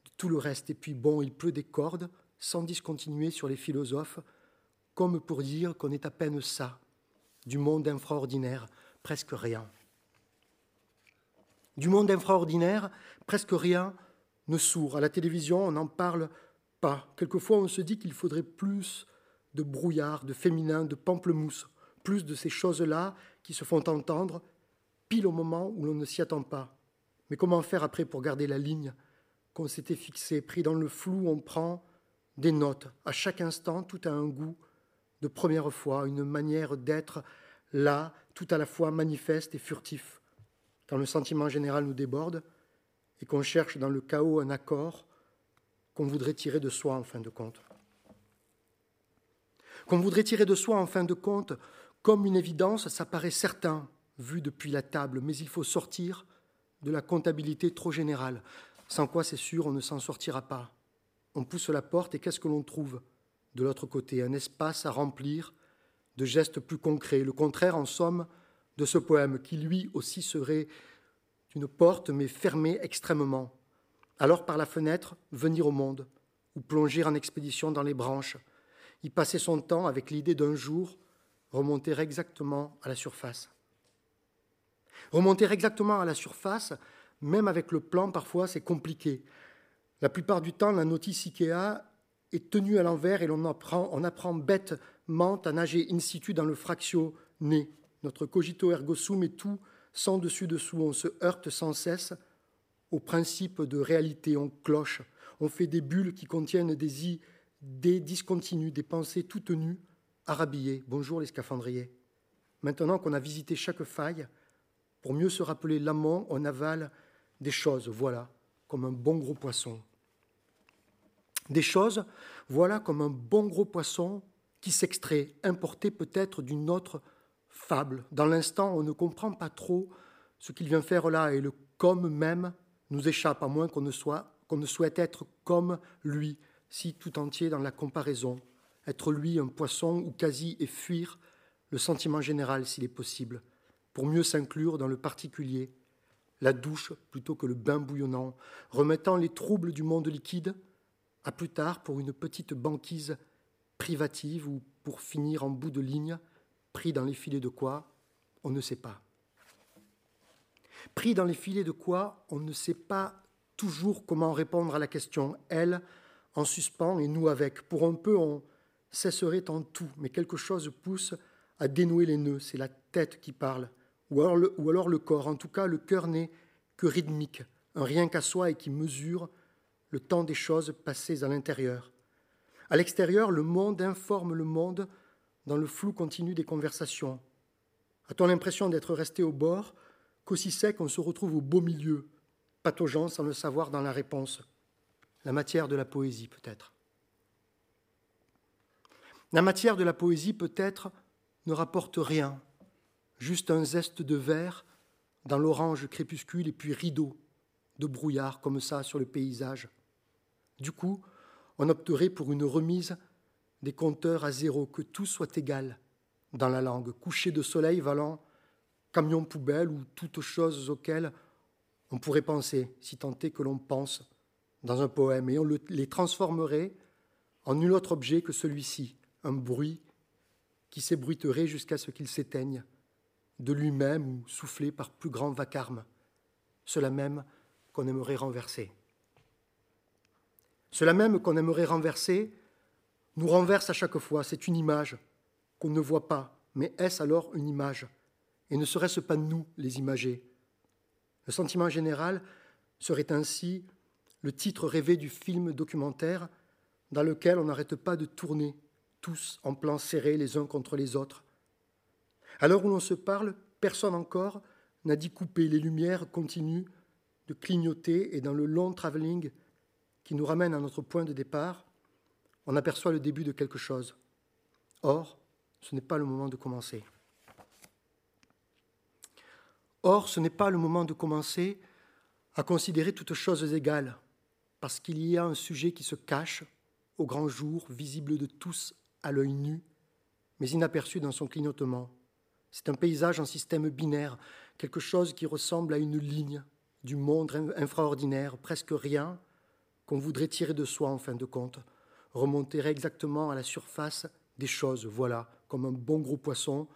de tout le reste. Et puis bon, il pleut des cordes, sans discontinuer sur les philosophes, comme pour dire qu'on est à peine ça, du monde infraordinaire, presque rien. Du monde infraordinaire, presque rien ne sourd. À la télévision, on n'en parle pas. Quelquefois, on se dit qu'il faudrait plus de brouillard, de féminin, de pamplemousse, plus de ces choses-là qui se font entendre pile au moment où l'on ne s'y attend pas. Mais comment faire après pour garder la ligne qu'on s'était fixée Pris dans le flou, on prend des notes. À chaque instant, tout a un goût de première fois, une manière d'être là, tout à la fois manifeste et furtif. Quand le sentiment général nous déborde et qu'on cherche dans le chaos un accord qu'on voudrait tirer de soi en fin de compte. Qu'on voudrait tirer de soi en fin de compte comme une évidence, ça paraît certain, vu depuis la table, mais il faut sortir de la comptabilité trop générale, sans quoi c'est sûr on ne s'en sortira pas. On pousse la porte et qu'est-ce que l'on trouve de l'autre côté? Un espace à remplir de gestes plus concrets, le contraire en somme de ce poème qui lui aussi serait une porte mais fermée extrêmement. Alors par la fenêtre, venir au monde, ou plonger en expédition dans les branches, y passer son temps avec l'idée d'un jour remonter exactement à la surface. Remonter exactement à la surface, même avec le plan, parfois c'est compliqué. La plupart du temps, la notice IKEA est tenu à l'envers et l'on apprend, on apprend bêtement à nager in situ dans le fractio né. Notre cogito ergo sum est tout sans dessus-dessous. On se heurte sans cesse au principe de réalité. On cloche. On fait des bulles qui contiennent des idées discontinues, des pensées toutes nues, arabillées. Bonjour les scaphandriers. Maintenant qu'on a visité chaque faille, pour mieux se rappeler l'amont, on avale des choses, voilà, comme un bon gros poisson. Des choses, voilà, comme un bon gros poisson qui s'extrait, importé peut-être d'une autre fable. Dans l'instant, on ne comprend pas trop ce qu'il vient faire là, et le comme même nous échappe, à moins qu'on ne, soit, qu'on ne souhaite être comme lui, si tout entier dans la comparaison, être lui un poisson ou quasi et fuir le sentiment général s'il est possible, pour mieux s'inclure dans le particulier, la douche plutôt que le bain bouillonnant, remettant les troubles du monde liquide à plus tard pour une petite banquise privative ou pour finir en bout de ligne, pris dans les filets de quoi, on ne sait pas. Pris dans les filets de quoi, on ne sait pas toujours comment répondre à la question, elle en suspens et nous avec. Pour un peu, cesserait en tout, mais quelque chose pousse à dénouer les nœuds, c'est la tête qui parle, ou alors, le, corps. En tout cas, le cœur n'est que rythmique, un rien qu'à soi et qui mesure le temps des choses passées à l'intérieur. À l'extérieur, le monde informe le monde dans le flou continu des conversations. A-t-on l'impression d'être resté au bord, qu'aussi sec on se retrouve au beau milieu, pataugeant sans le savoir dans la réponse? La matière de la poésie, peut-être. La matière de la poésie, peut-être, ne rapporte rien, juste un zeste de verre dans l'orange crépuscule et puis rideau de brouillard comme ça sur le paysage. Du coup, on opterait pour une remise des compteurs à zéro, que tout soit égal dans la langue, coucher de soleil valant camion poubelle ou toutes choses auxquelles on pourrait penser, si tant est que l'on pense dans un poème, et on les transformerait en nul autre objet que celui-ci, un bruit qui s'ébruiterait jusqu'à ce qu'il s'éteigne, de lui-même ou soufflé par plus grand vacarme, cela même qu'on aimerait renverser. Cela même qu'on aimerait renverser nous renverse à chaque fois, c'est une image qu'on ne voit pas, mais est-ce alors une image? Et ne serait-ce pas nous les imager Le sentiment général serait ainsi le titre rêvé du film documentaire dans lequel on n'arrête pas de tourner tous en plan serré les uns contre les autres. À l'heure où l'on se parle, personne encore n'a dit couper. Les lumières continuent de clignoter et dans le long travelling qui nous ramène à notre point de départ, on aperçoit le début de quelque chose. Or, ce n'est pas le moment de commencer. Or, ce n'est pas le moment de commencer à considérer toutes choses égales, parce qu'il y a un sujet qui se cache au grand jour, visible de tous à l'œil nu, mais inaperçu dans son clignotement. C'est un paysage en système binaire, quelque chose qui ressemble à une ligne du monde infraordinaire, presque rien qu'on voudrait tirer de soi en fin de compte, remonterait exactement à la surface des choses, voilà, comme un bon gros poisson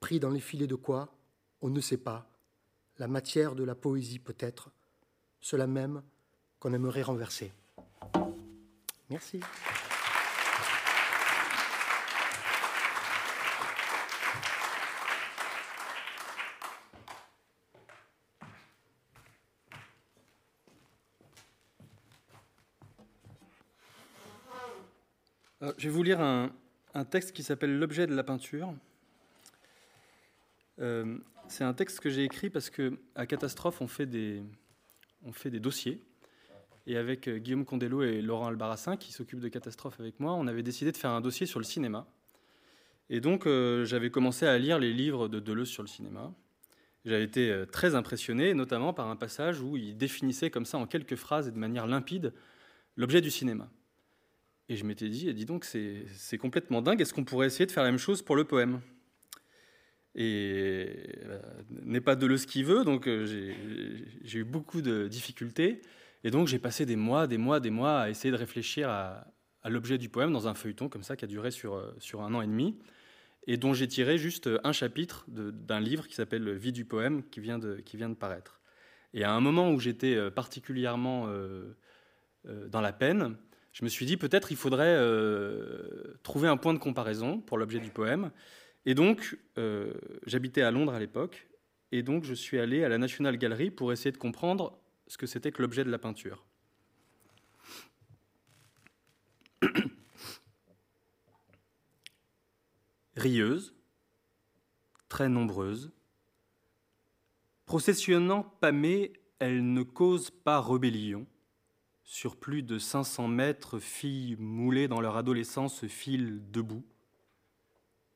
pris dans les filets de quoi? On ne sait pas. La matière de la poésie peut-être, cela même qu'on aimerait renverser. Merci. Je vais vous lire un, texte qui s'appelle L'objet de la peinture. Euh, c'est un texte que j'ai écrit parce qu'à Catastrophe, on fait, des, dossiers. Et avec euh, Guillaume Condello et Laurent Albarassin, qui s'occupent de Catastrophe avec moi, on avait décidé de faire un dossier sur le cinéma. Et donc, j'avais commencé à lire les livres de Deleuze sur le cinéma. J'avais été très impressionné, notamment par un passage où il définissait comme ça, en quelques phrases et de manière limpide, l'objet du cinéma. Et je m'étais dit, dis donc, c'est complètement dingue, est-ce qu'on pourrait essayer de faire la même chose pour le poème? Et euh, n'est pas de le ce qu'il veut, donc euh, j'ai eu beaucoup de difficultés. Et donc j'ai passé des mois, des mois, des mois à essayer de réfléchir à, l'objet du poème dans un feuilleton comme ça qui a duré sur, euh, un an et demi, et dont j'ai tiré juste un chapitre d'un livre qui s'appelle Vie du poème qui vient de paraître. Et à un moment où j'étais particulièrement dans la peine, je me suis dit peut-être il faudrait euh, trouver un point de comparaison pour l'objet du poème. Et donc, euh, j'habitais à Londres à l'époque, et donc je suis allé à la National Gallery pour essayer de comprendre ce que c'était que l'objet de la peinture. Rieuse, très nombreuse, processionnant pâmée, elle ne cause pas rébellion sur plus de 500 mètres, filles moulées dans leur adolescence filent debout.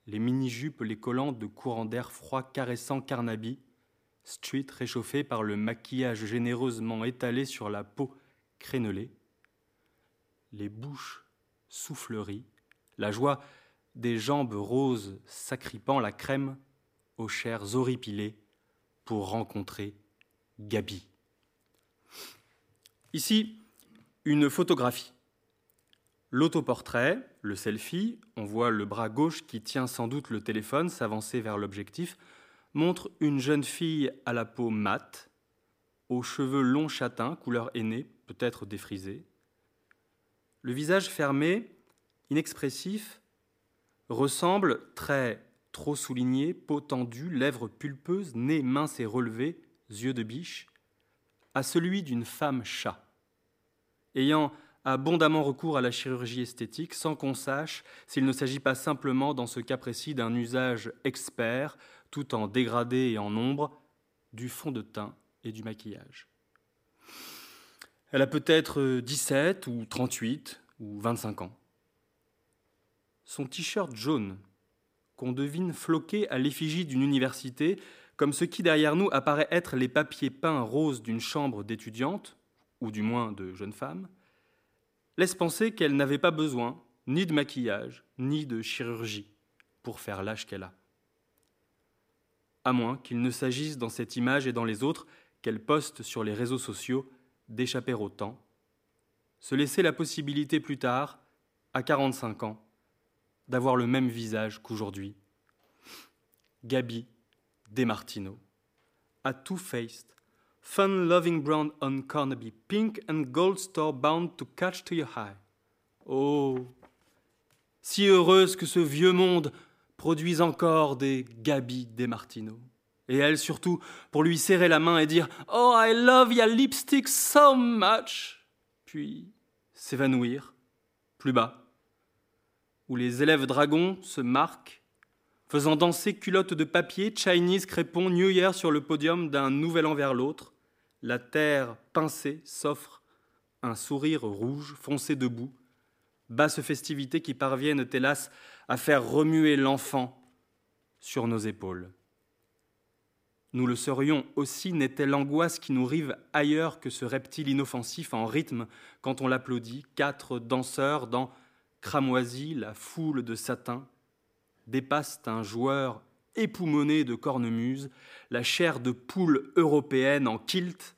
Les mini-jupes, les collants de courant d'air froid caressant Carnaby, street réchauffé par le maquillage généreusement étalé sur la peau crénelée. Les bouches souffleries, la joie des jambes roses sacripant la crème aux chairs horripilées pour rencontrer Gabi. Ici, une photographie. L'autoportrait, le selfie, on voit le bras gauche qui tient sans doute le téléphone s'avancer vers l'objectif, montre une jeune fille à la peau mate, aux cheveux longs châtains, couleur aînée, peut-être défrisée. Le visage fermé, inexpressif, ressemble, très trop souligné, peau tendue, lèvres pulpeuses, nez mince et relevé, yeux de biche, à celui d'une femme chat ayant abondamment recours à la chirurgie esthétique sans qu'on sache s'il ne s'agit pas simplement dans ce cas précis d'un usage expert, tout en dégradé et en ombre, du fond de teint et du maquillage. Elle a peut-être 17 ou 38 ou 25 ans. Son t-shirt jaune, qu'on devine floqué à l'effigie d'une université, comme ce qui derrière nous apparaît être les papiers peints roses d'une chambre d'étudiante, ou du moins de jeune femme, laisse penser qu'elle n'avait pas besoin ni de maquillage, ni de chirurgie pour faire l'âge qu'elle a. À moins qu'il ne s'agisse dans cette image et dans les autres qu'elle poste sur les réseaux sociaux d'échapper au temps, se laisser la possibilité plus tard, à 45 ans, d'avoir le même visage qu'aujourd'hui. Gabi Desmartino, a two-faced, fun-loving brown on Carnaby, pink and gold store bound to catch to your eye. Oh, si heureuse que ce vieux monde produise encore des Gabi des Martineaux. Et elle surtout, pour lui serrer la main et dire Oh, I love your lipstick so much. Puis s'évanouir, plus bas, où les élèves dragons se marquent, faisant danser culottes de papier, Chinese crépon, New Year sur le podium d'un nouvel an vers l'autre, la terre pincée s'offre un sourire rouge foncé debout, basse festivité qui parviennent, hélas, à faire remuer l'enfant sur nos épaules. Nous le serions aussi n'était l'angoisse qui nous rive ailleurs que ce reptile inoffensif en rythme quand on l'applaudit, quatre danseurs dans cramoisi, la foule de satin, dépassent un joueur époumoné de cornemuse, la chair de poule européenne en kilt,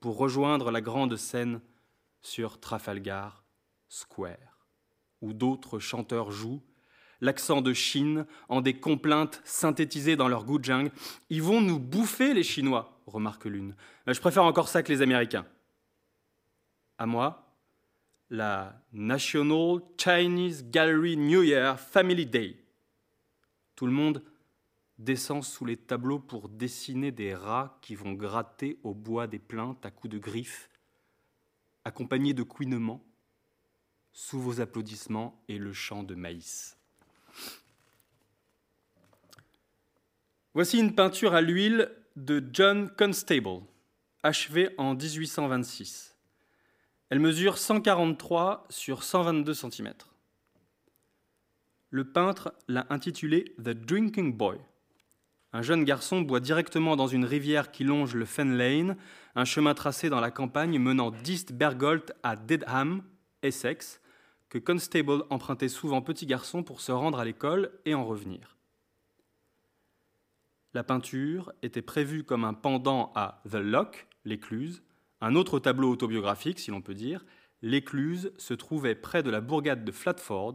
pour rejoindre la grande scène sur Trafalgar Square, où d'autres chanteurs jouent, l'accent de Chine en des complaintes synthétisées dans leur gujang. Ils vont nous bouffer, les Chinois, remarque l'une. Je préfère encore ça que les Américains. À moi, la National Chinese Gallery New Year Family Day. Tout le monde descend sous les tableaux pour dessiner des rats qui vont gratter au bois des plaintes à coups de griffes, accompagnés de couinements, sous vos applaudissements et le chant de maïs. Voici une peinture à l'huile de John Constable, achevée en 1826. Elle mesure 143 sur 122 cm. Le peintre l'a intitulée The Drinking Boy. Un jeune garçon boit directement dans une rivière qui longe le Fen Lane, un chemin tracé dans la campagne menant d'East Bergolt à Dedham, Essex, que Constable empruntait souvent petit garçon pour se rendre à l'école et en revenir. La peinture était prévue comme un pendant à The Lock, l'écluse, un autre tableau autobiographique, si l'on peut dire. L'écluse se trouvait près de la bourgade de Flatford,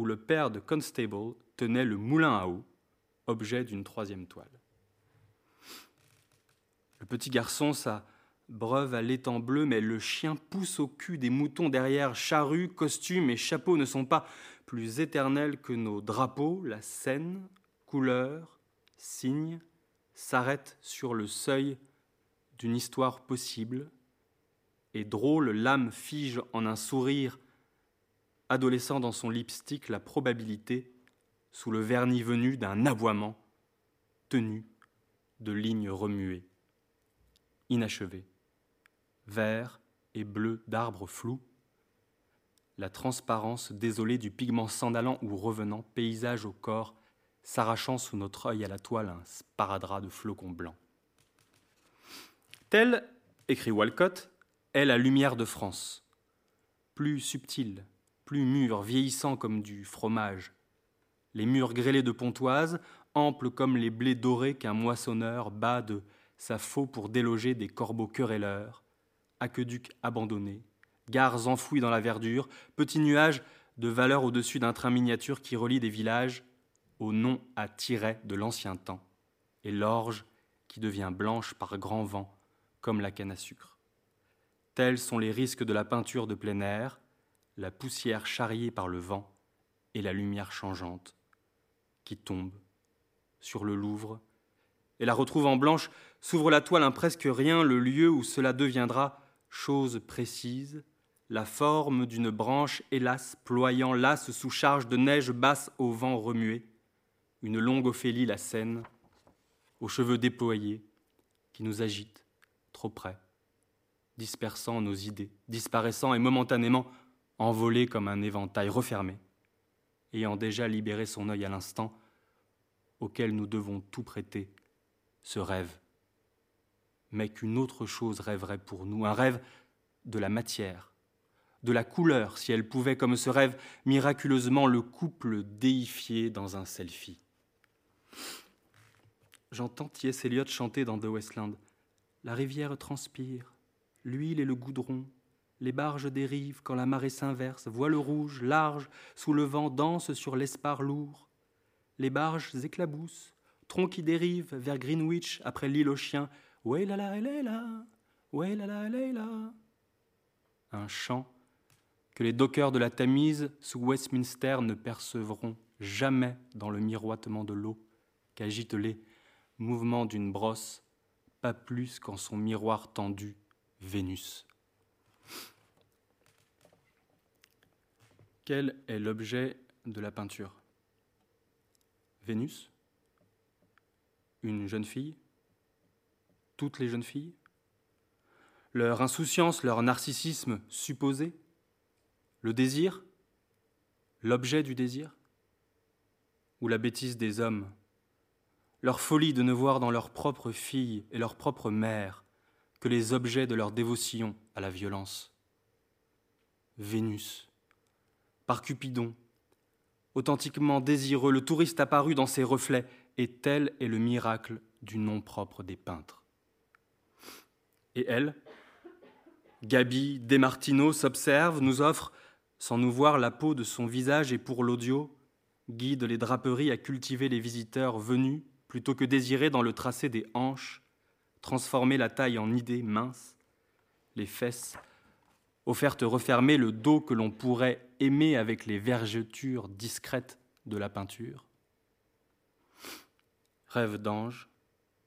où le père de Constable tenait le moulin à eau objet d'une troisième toile. Le petit garçon, sa breuve à l'étang bleu, mais le chien pousse au cul des moutons derrière. Charrue, costume et chapeau ne sont pas plus éternels que nos drapeaux. La scène, couleur, signe, s'arrête sur le seuil d'une histoire possible. Et drôle, l'âme fige en un sourire adolescent dans son lipstick la probabilité, sous le vernis venu d'un aboiement, tenu de lignes remuées, inachevées, vert et bleu d'arbres flous, la transparence désolée du pigment s'en ou revenant, paysage au corps, s'arrachant sous notre œil à la toile un sparadrap de flocons blancs. Telle, écrit Walcott, est la lumière de France, plus subtile, plus mûr, vieillissant comme du fromage. Les murs grêlés de pontoise, amples comme les blés dorés qu'un moissonneur bat de sa faux pour déloger des corbeaux querelleurs, aqueducs abandonnés, gares enfouies dans la verdure, petits nuages de valeur au-dessus d'un train miniature qui relie des villages au nom à tiret de l'ancien temps, et l'orge qui devient blanche par grand vent, comme la canne à sucre. Tels sont les risques de la peinture de plein air, la poussière charriée par le vent et la lumière changeante qui tombe sur le Louvre et la retrouve en blanche, s'ouvre la toile un presque rien, le lieu où cela deviendra chose précise, la forme d'une branche hélas ployant lasse sous charge de neige basse au vent remué, une longue Ophélie la scène, aux cheveux déployés, qui nous agite trop près, dispersant nos idées, disparaissant et momentanément envolé comme un éventail refermé, ayant déjà libéré son œil à l'instant, auquel nous devons tout prêter, ce rêve, mais qu'une autre chose rêverait pour nous, un rêve de la matière, de la couleur, si elle pouvait, comme ce rêve, miraculeusement le couple déifié dans un selfie. J'entends T.S. Eliot chanter dans The Westland. La rivière transpire, l'huile et le goudron, les barges dérivent quand la marée s'inverse, voile rouge, large, sous le vent, danse sur l'espar lourd. Les barges éclaboussent, troncs qui dérivent vers Greenwich après l'île aux chiens. Ouais la la là, ouais la la là. Un chant que les dockers de la Tamise sous Westminster ne percevront jamais dans le miroitement de l'eau qu'agite les mouvements d'une brosse, pas plus qu'en son miroir tendu Vénus. Quel est l'objet de la peinture? Vénus? Une jeune fille? Toutes les jeunes filles? Leur insouciance, leur narcissisme supposé? Le désir? L'objet du désir? Ou la bêtise des hommes? Leur folie de ne voir dans leur propre fille et leur propre mère que les objets de leur dévotion à la violence? Vénus par Cupidon. Authentiquement désireux, le touriste apparut dans ses reflets, et tel est le miracle du nom propre des peintres. Et elle, Gabi Desmartino s'observe, nous offre, sans nous voir, la peau de son visage et pour l'audio, guide les draperies à cultiver les visiteurs venus, plutôt que désirer dans le tracé des hanches, transformer la taille en idée mince, les fesses offerte refermer le dos que l'on pourrait aimer avec les vergetures discrètes de la peinture. Rêve d'ange,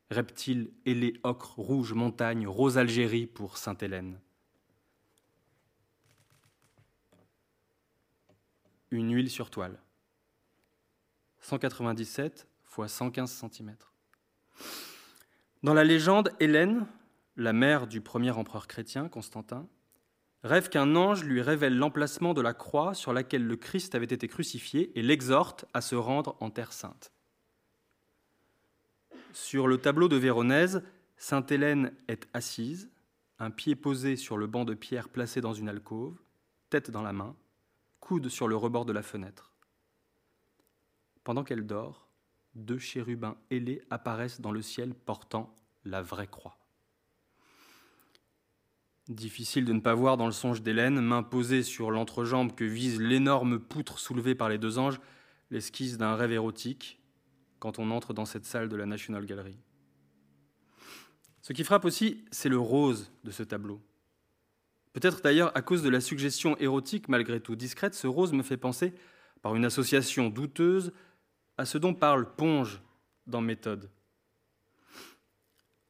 reptile ailé ocre, rouge montagne, rose Algérie pour Sainte-Hélène. Une huile sur toile. 197 x 115 cm. Dans la légende, Hélène, la mère du premier empereur chrétien, Constantin, rêve qu'un ange lui révèle l'emplacement de la croix sur laquelle le Christ avait été crucifié et l'exhorte à se rendre en Terre sainte. Sur le tableau de Véronèse, Sainte Hélène est assise, un pied posé sur le banc de pierre placé dans une alcôve, tête dans la main, coude sur le rebord de la fenêtre. Pendant qu'elle dort, deux chérubins ailés apparaissent dans le ciel portant la vraie croix. Difficile de ne pas voir dans le songe d'Hélène, main posée sur l'entrejambe que vise l'énorme poutre soulevée par les deux anges, l'esquisse d'un rêve érotique quand on entre dans cette salle de la National Gallery. Ce qui frappe aussi, c'est le rose de ce tableau. Peut-être d'ailleurs à cause de la suggestion érotique malgré tout discrète, ce rose me fait penser, par une association douteuse, à ce dont parle Ponge dans Méthode.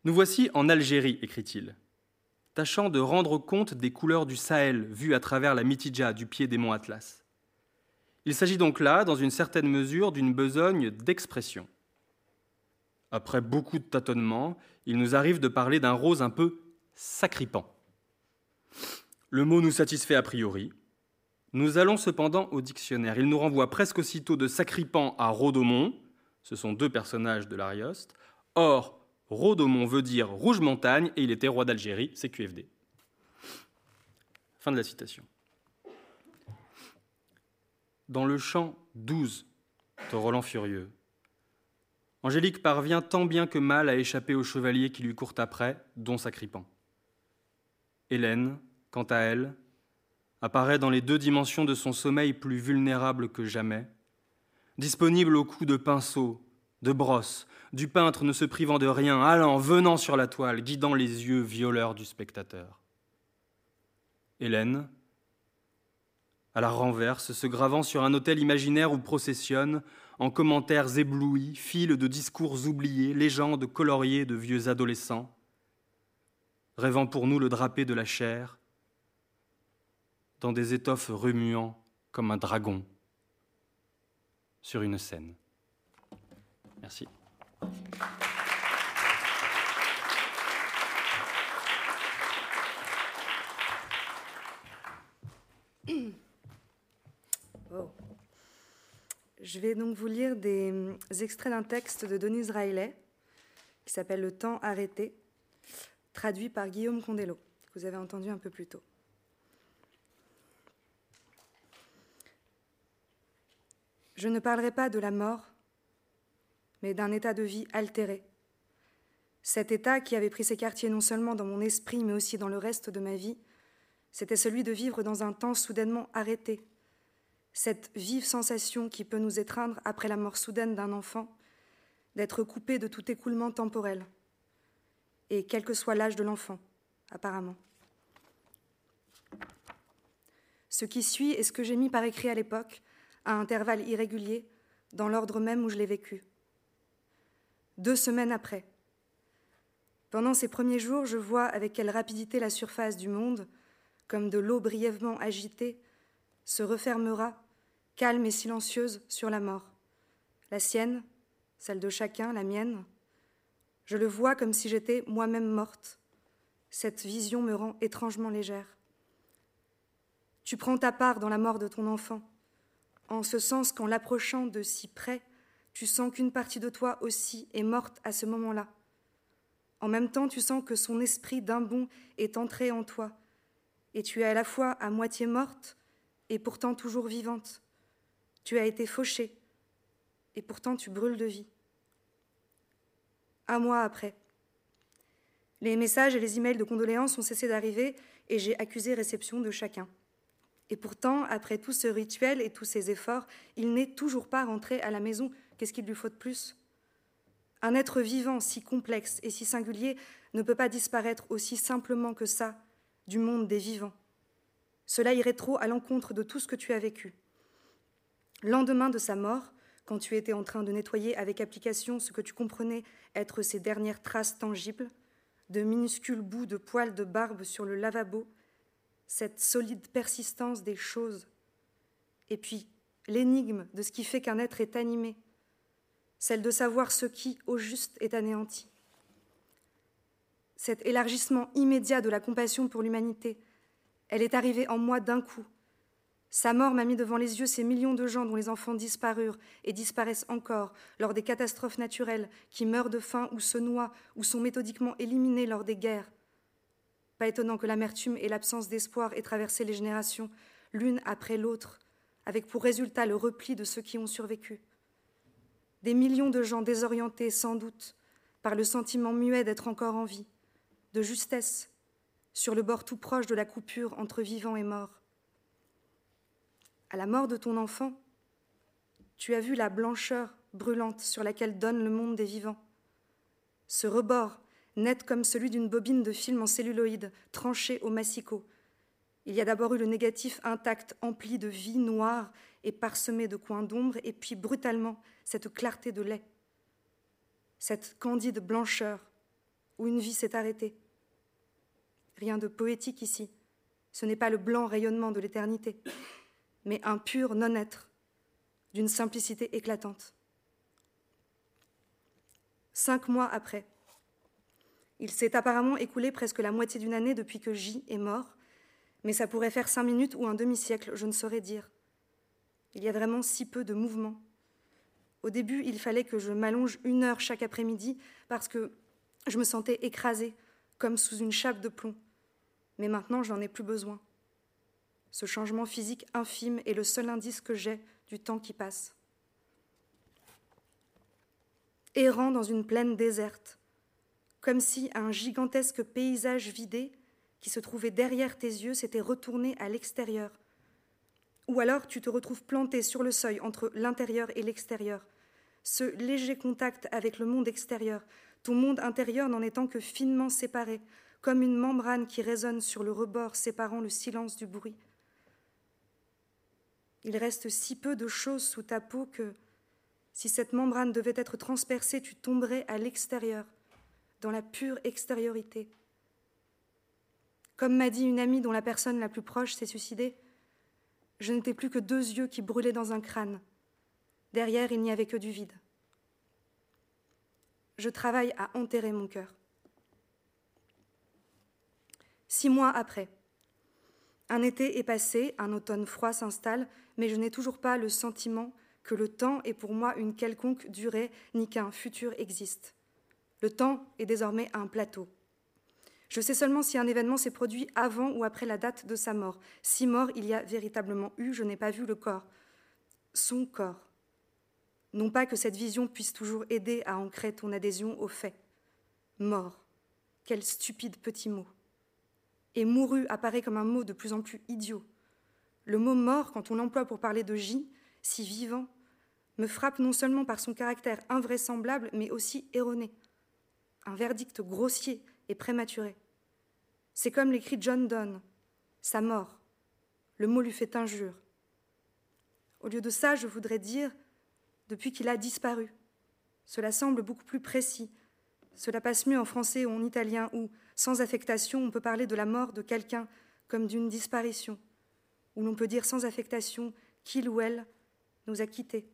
Nous voici en Algérie, écrit-il, tâchant de rendre compte des couleurs du Sahel vues à travers la Mitidja du pied des monts Atlas. Il s'agit donc là, dans une certaine mesure, d'une besogne d'expression. Après beaucoup de tâtonnements, il nous arrive de parler d'un rose un peu sacripant. Le mot nous satisfait a priori. Nous allons cependant au dictionnaire. Il nous renvoie presque aussitôt de sacripant à Rodomont. Ce sont deux personnages de l'Arioste. Or, Rodomont veut dire rouge montagne et il était roi d'Algérie, c'est QFD. Fin de la citation. Dans le chant 12 de Roland Furieux, Angélique parvient tant bien que mal à échapper aux chevaliers qui lui courent après, dont Sacripant. Hélène, quant à elle, apparaît dans les deux dimensions de son sommeil plus vulnérable que jamais, disponible au coup de pinceau, de brosse, du peintre ne se privant de rien, allant, venant sur la toile, guidant les yeux violeurs du spectateur. Hélène, à la renverse, se gravant sur un autel imaginaire où processionnent, en commentaires éblouis, fils de discours oubliés, légendes coloriées de vieux adolescents, rêvant pour nous le drapé de la chair, dans des étoffes remuant comme un dragon sur une scène. Merci. Je vais donc vous lire des hum, extraits d'un texte de Denise Riley qui s'appelle Le temps arrêté, traduit par Guillaume Condello, que vous avez entendu un peu plus tôt. Je ne parlerai pas de la mort, mais d'un état de vie altéré. Cet état qui avait pris ses quartiers non seulement dans mon esprit, mais aussi dans le reste de ma vie, c'était celui de vivre dans un temps soudainement arrêté, cette vive sensation qui peut nous étreindre après la mort soudaine d'un enfant, d'être coupé de tout écoulement temporel, et quel que soit l'âge de l'enfant, apparemment. Ce qui suit est ce que j'ai mis par écrit à l'époque, à intervalles irréguliers, dans l'ordre même où je l'ai vécu. Deux semaines après. Pendant ces premiers jours, je vois avec quelle rapidité la surface du monde, comme de l'eau brièvement agitée, se refermera calme et silencieuse sur la mort. La sienne, celle de chacun, la mienne. Je le vois comme si j'étais moi-même morte. Cette vision me rend étrangement légère. Tu prends ta part dans la mort de ton enfant, en ce sens qu'en l'approchant de si près, tu sens qu'une partie de toi aussi est morte à ce moment-là. En même temps, tu sens que son esprit d'un bond est entré en toi, et tu es à la fois à moitié morte et pourtant toujours vivante. Tu as été fauché, et pourtant tu brûles de vie. Un mois après, les messages et les emails de condoléances ont cessé d'arriver et j'ai accusé réception de chacun. Et pourtant, après tout ce rituel et tous ces efforts, il n'est toujours pas rentré à la maison. Qu'est-ce qu'il lui faut de plus? Un être vivant si complexe et si singulier ne peut pas disparaître aussi simplement que ça du monde des vivants. Cela irait trop à l'encontre de tout ce que tu as vécu. Lendemain de sa mort, quand tu étais en train de nettoyer avec application ce que tu comprenais être ses dernières traces tangibles, de minuscules bouts de poils de barbe sur le lavabo, cette solide persistance des choses, et puis l'énigme de ce qui fait qu'un être est animé, celle de savoir ce qui, au juste, est anéanti. Cet élargissement immédiat de la compassion pour l'humanité, elle est arrivée en moi d'un coup, sa mort m'a mis devant les yeux ces millions de gens dont les enfants disparurent et disparaissent encore lors des catastrophes naturelles, qui meurent de faim ou se noient ou sont méthodiquement éliminés lors des guerres. Pas étonnant que l'amertume et l'absence d'espoir aient traversé les générations, l'une après l'autre, avec pour résultat le repli de ceux qui ont survécu. Des millions de gens désorientés, sans doute, par le sentiment muet d'être encore en vie, de justesse, sur le bord tout proche de la coupure entre vivants et morts à la mort de ton enfant, tu as vu la blancheur brûlante sur laquelle donne le monde des vivants. Ce rebord net comme celui d'une bobine de film en celluloïde, tranché au massicot. Il y a d'abord eu le négatif intact, empli de vie noire et parsemé de coins d'ombre, et puis brutalement cette clarté de lait, cette candide blancheur où une vie s'est arrêtée. Rien de poétique ici. Ce n'est pas le blanc rayonnement de l'éternité, mais un pur non-être, d'une simplicité éclatante. Cinq mois après, il s'est apparemment écoulé presque la moitié d'une année depuis que J est mort, mais ça pourrait faire cinq minutes ou un demi-siècle, je ne saurais dire. Il y a vraiment si peu de mouvement. Au début, il fallait que je m'allonge une heure chaque après-midi parce que je me sentais écrasée, comme sous une chape de plomb. Mais maintenant, j'en ai plus besoin. Ce changement physique infime est le seul indice que j'ai du temps qui passe. Errant dans une plaine déserte, comme si un gigantesque paysage vidé qui se trouvait derrière tes yeux s'était retourné à l'extérieur. Ou alors tu te retrouves planté sur le seuil entre l'intérieur et l'extérieur. Ce léger contact avec le monde extérieur, ton monde intérieur n'en étant que finement séparé, comme une membrane qui résonne sur le rebord séparant le silence du bruit. Il reste si peu de choses sous ta peau que, si cette membrane devait être transpercée, tu tomberais à l'extérieur, dans la pure extériorité. Comme m'a dit une amie dont la personne la plus proche s'est suicidée, je n'étais plus que deux yeux qui brûlaient dans un crâne. Derrière, il n'y avait que du vide. Je travaille à enterrer mon cœur. Six mois après. Un été est passé, un automne froid s'installe, mais je n'ai toujours pas le sentiment que le temps est pour moi une quelconque durée, ni qu'un futur existe. Le temps est désormais un plateau. Je sais seulement si un événement s'est produit avant ou après la date de sa mort. Si mort il y a véritablement eu, je n'ai pas vu le corps. Son corps. Non pas que cette vision puisse toujours aider à ancrer ton adhésion au fait. Mort. Quel stupide petit mot et mouru apparaît comme un mot de plus en plus idiot. Le mot mort, quand on l'emploie pour parler de J, si vivant, me frappe non seulement par son caractère invraisemblable, mais aussi erroné. Un verdict grossier et prématuré. C'est comme l'écrit John Donne, sa mort. Le mot lui fait injure. Au lieu de ça, je voudrais dire depuis qu'il a disparu. Cela semble beaucoup plus précis. Cela passe mieux en français ou en italien, où sans affectation, on peut parler de la mort de quelqu'un comme d'une disparition, ou l'on peut dire sans affectation qu'il ou elle nous a quittés.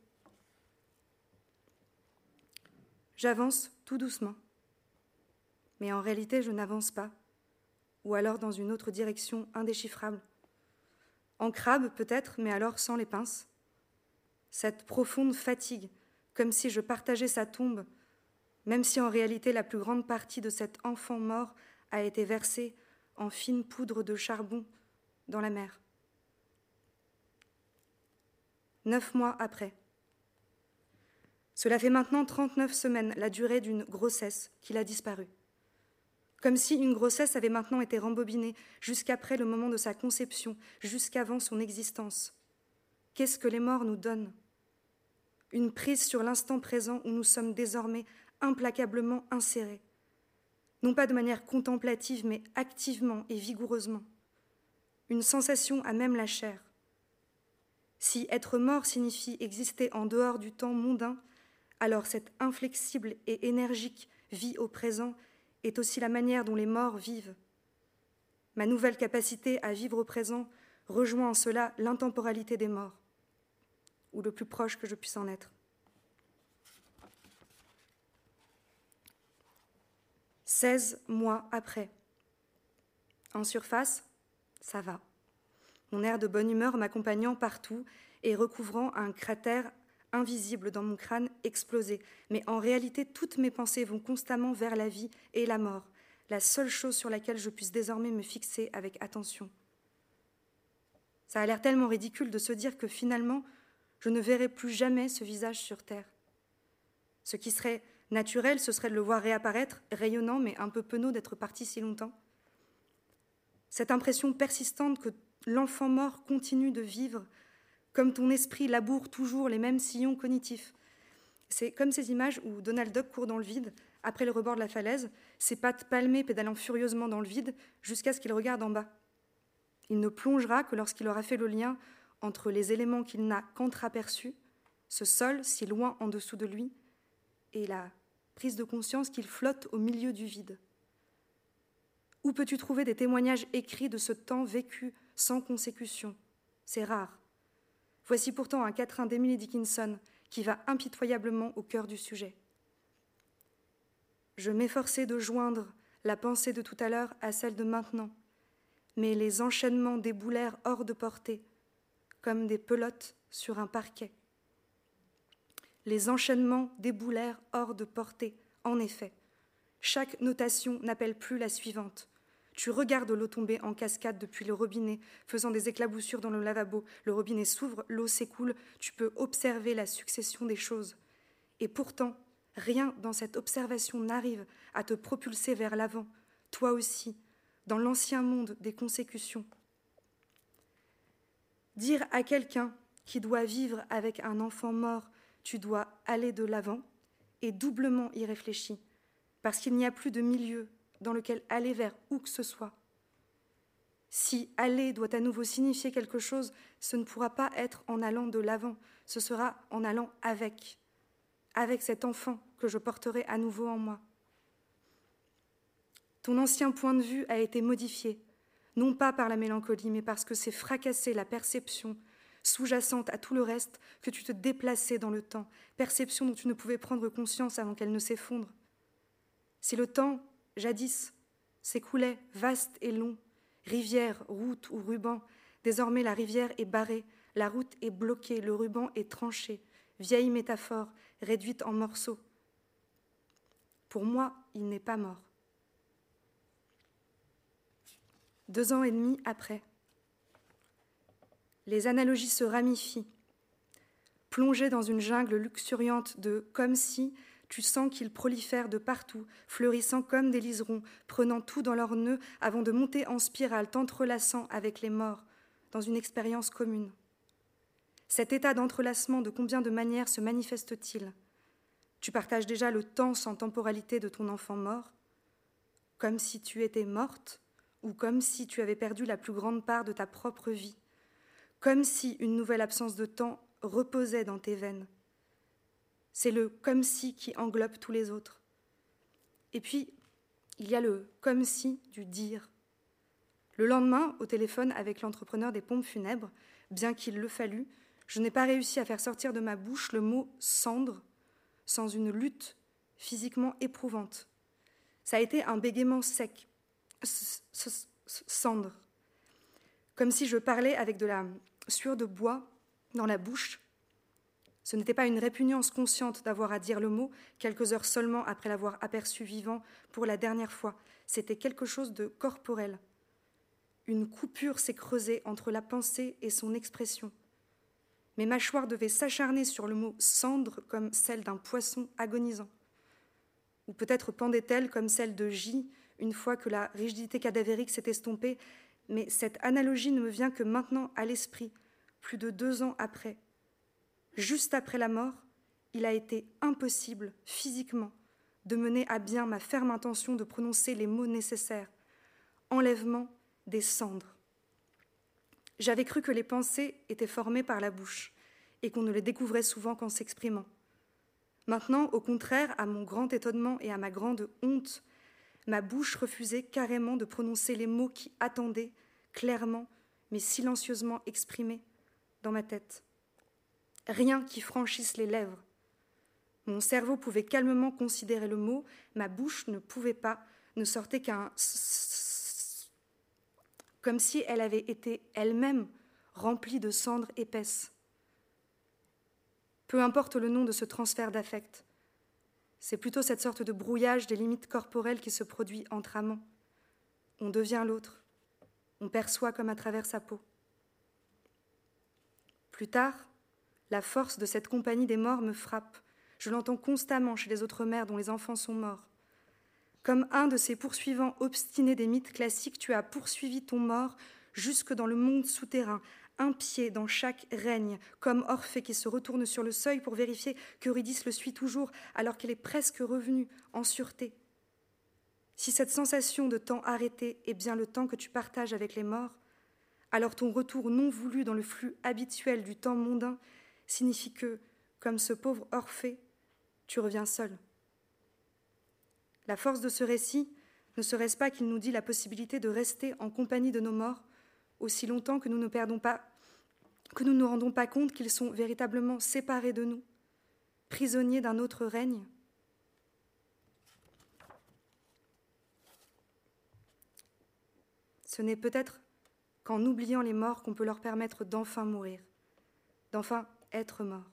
J'avance tout doucement, mais en réalité je n'avance pas, ou alors dans une autre direction indéchiffrable. En crabe peut-être, mais alors sans les pinces. Cette profonde fatigue, comme si je partageais sa tombe, même si en réalité la plus grande partie de cet enfant mort a été versé en fine poudre de charbon dans la mer. Neuf mois après. Cela fait maintenant 39 semaines, la durée d'une grossesse, qu'il a disparu. Comme si une grossesse avait maintenant été rembobinée jusqu'après le moment de sa conception, jusqu'avant son existence. Qu'est-ce que les morts nous donnent? Une prise sur l'instant présent où nous sommes désormais implacablement insérés non pas de manière contemplative, mais activement et vigoureusement. Une sensation à même la chair. Si être mort signifie exister en dehors du temps mondain, alors cette inflexible et énergique vie au présent est aussi la manière dont les morts vivent. Ma nouvelle capacité à vivre au présent rejoint en cela l'intemporalité des morts, ou le plus proche que je puisse en être. 16 mois après. En surface, ça va. Mon air de bonne humeur m'accompagnant partout et recouvrant un cratère invisible dans mon crâne explosé. Mais en réalité, toutes mes pensées vont constamment vers la vie et la mort, la seule chose sur laquelle je puisse désormais me fixer avec attention. Ça a l'air tellement ridicule de se dire que finalement, je ne verrai plus jamais ce visage sur Terre. Ce qui serait Naturel, ce serait de le voir réapparaître, rayonnant, mais un peu penaud d'être parti si longtemps. Cette impression persistante que l'enfant mort continue de vivre, comme ton esprit laboure toujours les mêmes sillons cognitifs. C'est comme ces images où Donald Duck court dans le vide, après le rebord de la falaise, ses pattes palmées pédalant furieusement dans le vide jusqu'à ce qu'il regarde en bas. Il ne plongera que lorsqu'il aura fait le lien entre les éléments qu'il n'a qu'entreaperçus, ce sol si loin en dessous de lui, et la prise de conscience qu'il flotte au milieu du vide. Où peux-tu trouver des témoignages écrits de ce temps vécu sans consécution? C'est rare. Voici pourtant un quatrain d'Emily Dickinson qui va impitoyablement au cœur du sujet. Je m'efforçais de joindre la pensée de tout à l'heure à celle de maintenant, mais les enchaînements déboulèrent hors de portée, comme des pelotes sur un parquet. Les enchaînements déboulèrent hors de portée, en effet. Chaque notation n'appelle plus la suivante. Tu regardes l'eau tomber en cascade depuis le robinet, faisant des éclaboussures dans le lavabo. Le robinet s'ouvre, l'eau s'écoule, tu peux observer la succession des choses. Et pourtant, rien dans cette observation n'arrive à te propulser vers l'avant, toi aussi, dans l'ancien monde des consécutions. Dire à quelqu'un qui doit vivre avec un enfant mort, tu dois aller de l'avant, est doublement irréfléchi, parce qu'il n'y a plus de milieu dans lequel aller vers où que ce soit. Si aller doit à nouveau signifier quelque chose, ce ne pourra pas être en allant de l'avant, ce sera en allant avec, avec cet enfant que je porterai à nouveau en moi. Ton ancien point de vue a été modifié, non pas par la mélancolie, mais parce que c'est fracasser la perception sous-jacente à tout le reste que tu te déplaçais dans le temps, perception dont tu ne pouvais prendre conscience avant qu'elle ne s'effondre. Si le temps Jadis, s'écoulait vaste et long, rivière, route ou ruban. Désormais, la rivière est barrée, la route est bloquée, le ruban est tranché. Vieille métaphore, réduite en morceaux. Pour moi, il n'est pas mort. Deux ans et demi après, les analogies se ramifient. Plongé dans une jungle luxuriante de comme si tu sens qu'ils prolifèrent de partout, fleurissant comme des liserons, prenant tout dans leurs nœuds avant de monter en spirale, t'entrelaçant avec les morts, dans une expérience commune. Cet état d'entrelacement, de combien de manières se manifeste-t-il? Tu partages déjà le temps sans temporalité de ton enfant mort, comme si tu étais morte, ou comme si tu avais perdu la plus grande part de ta propre vie, comme si une nouvelle absence de temps reposait dans tes veines c'est le comme si qui englobe tous les autres. Et puis, il y a le comme si du dire. Le lendemain, au téléphone avec l'entrepreneur des pompes funèbres, bien qu'il le fallût, je n'ai pas réussi à faire sortir de ma bouche le mot cendre sans une lutte physiquement éprouvante. Ça a été un bégaiement sec. Cendre. Comme si je parlais avec de la sueur de bois dans la bouche ce n'était pas une répugnance consciente d'avoir à dire le mot quelques heures seulement après l'avoir aperçu vivant pour la dernière fois. C'était quelque chose de corporel. Une coupure s'est creusée entre la pensée et son expression. Mes mâchoires devaient s'acharner sur le mot cendre comme celle d'un poisson agonisant. Ou peut-être pendait-elle comme celle de J une fois que la rigidité cadavérique s'est estompée, mais cette analogie ne me vient que maintenant à l'esprit, plus de deux ans après, juste après la mort, il a été impossible, physiquement, de mener à bien ma ferme intention de prononcer les mots nécessaires. Enlèvement des cendres. J'avais cru que les pensées étaient formées par la bouche et qu'on ne les découvrait souvent qu'en s'exprimant. Maintenant, au contraire, à mon grand étonnement et à ma grande honte, ma bouche refusait carrément de prononcer les mots qui attendaient, clairement, mais silencieusement exprimés, dans ma tête rien qui franchisse les lèvres. Mon cerveau pouvait calmement considérer le mot, ma bouche ne pouvait pas, ne sortait qu'un comme si elle avait été elle-même remplie de cendres épaisses. Peu importe le nom de ce transfert d'affect, c'est plutôt cette sorte de brouillage des limites corporelles qui se produit entre amants. On devient l'autre, on perçoit comme à travers sa peau. Plus tard, la force de cette compagnie des morts me frappe. Je l'entends constamment chez les autres mères dont les enfants sont morts. Comme un de ces poursuivants obstinés des mythes classiques, tu as poursuivi ton mort jusque dans le monde souterrain, un pied dans chaque règne, comme Orphée qui se retourne sur le seuil pour vérifier qu'Eurydice le suit toujours alors qu'elle est presque revenue en sûreté. Si cette sensation de temps arrêté est bien le temps que tu partages avec les morts, alors ton retour non voulu dans le flux habituel du temps mondain signifie que, comme ce pauvre Orphée, tu reviens seul. La force de ce récit ne serait-ce pas qu'il nous dit la possibilité de rester en compagnie de nos morts aussi longtemps que nous ne perdons pas, que nous ne nous rendons pas compte qu'ils sont véritablement séparés de nous, prisonniers d'un autre règne? Ce n'est peut-être qu'en oubliant les morts qu'on peut leur permettre d'enfin mourir, d'enfin être mort.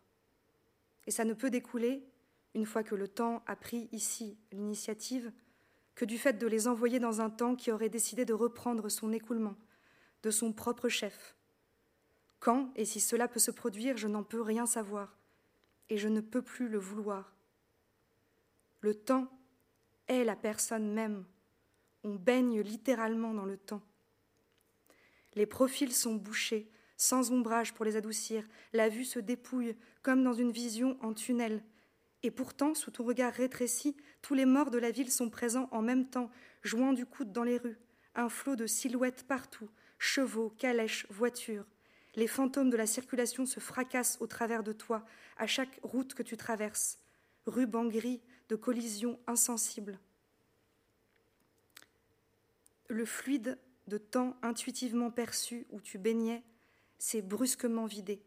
Et ça ne peut découler, une fois que le temps a pris ici l'initiative, que du fait de les envoyer dans un temps qui aurait décidé de reprendre son écoulement, de son propre chef. Quand et si cela peut se produire, je n'en peux rien savoir, et je ne peux plus le vouloir. Le temps est la personne même. On baigne littéralement dans le temps. Les profils sont bouchés, sans ombrage pour les adoucir. La vue se dépouille comme dans une vision en tunnel. Et pourtant, sous ton regard rétréci, tous les morts de la ville sont présents en même temps, jouant du coude dans les rues. Un flot de silhouettes partout, chevaux, calèches, voitures. Les fantômes de la circulation se fracassent au travers de toi, à chaque route que tu traverses. Ruban gris de collisions insensibles. Le fluide de temps intuitivement perçu où tu baignais s'est brusquement vidé.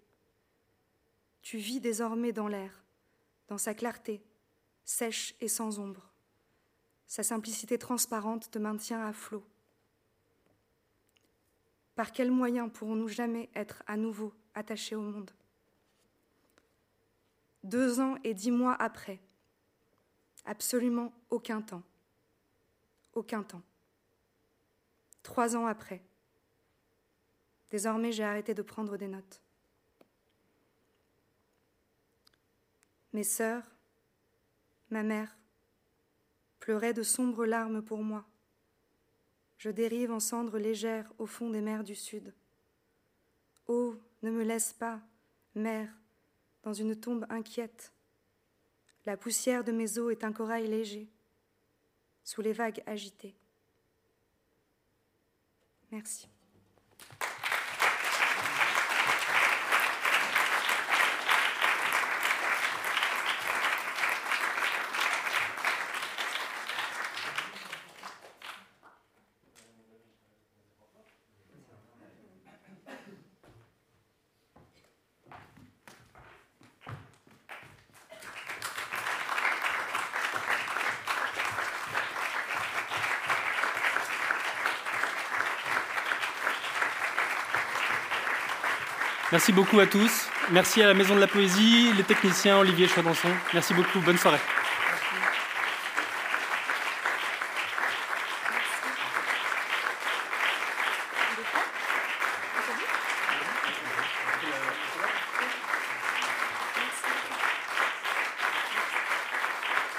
Tu vis désormais dans l'air, dans sa clarté, sèche et sans ombre. Sa simplicité transparente te maintient à flot. Par quels moyens pourrons-nous jamais être à nouveau attachés au monde? Deux ans et dix mois après, absolument aucun temps. Aucun temps. Trois ans après, désormais j'ai arrêté de prendre des notes. Mes sœurs, ma mère, pleuraient de sombres larmes pour moi. Je dérive en cendres légères au fond des mers du Sud. Oh, ne me laisse pas, mère, dans une tombe inquiète. La poussière de mes os est un corail léger, sous les vagues agitées. Merci. Merci beaucoup à tous. Merci à la Maison de la Poésie, les techniciens, Olivier Chadançon. Merci beaucoup. Bonne soirée.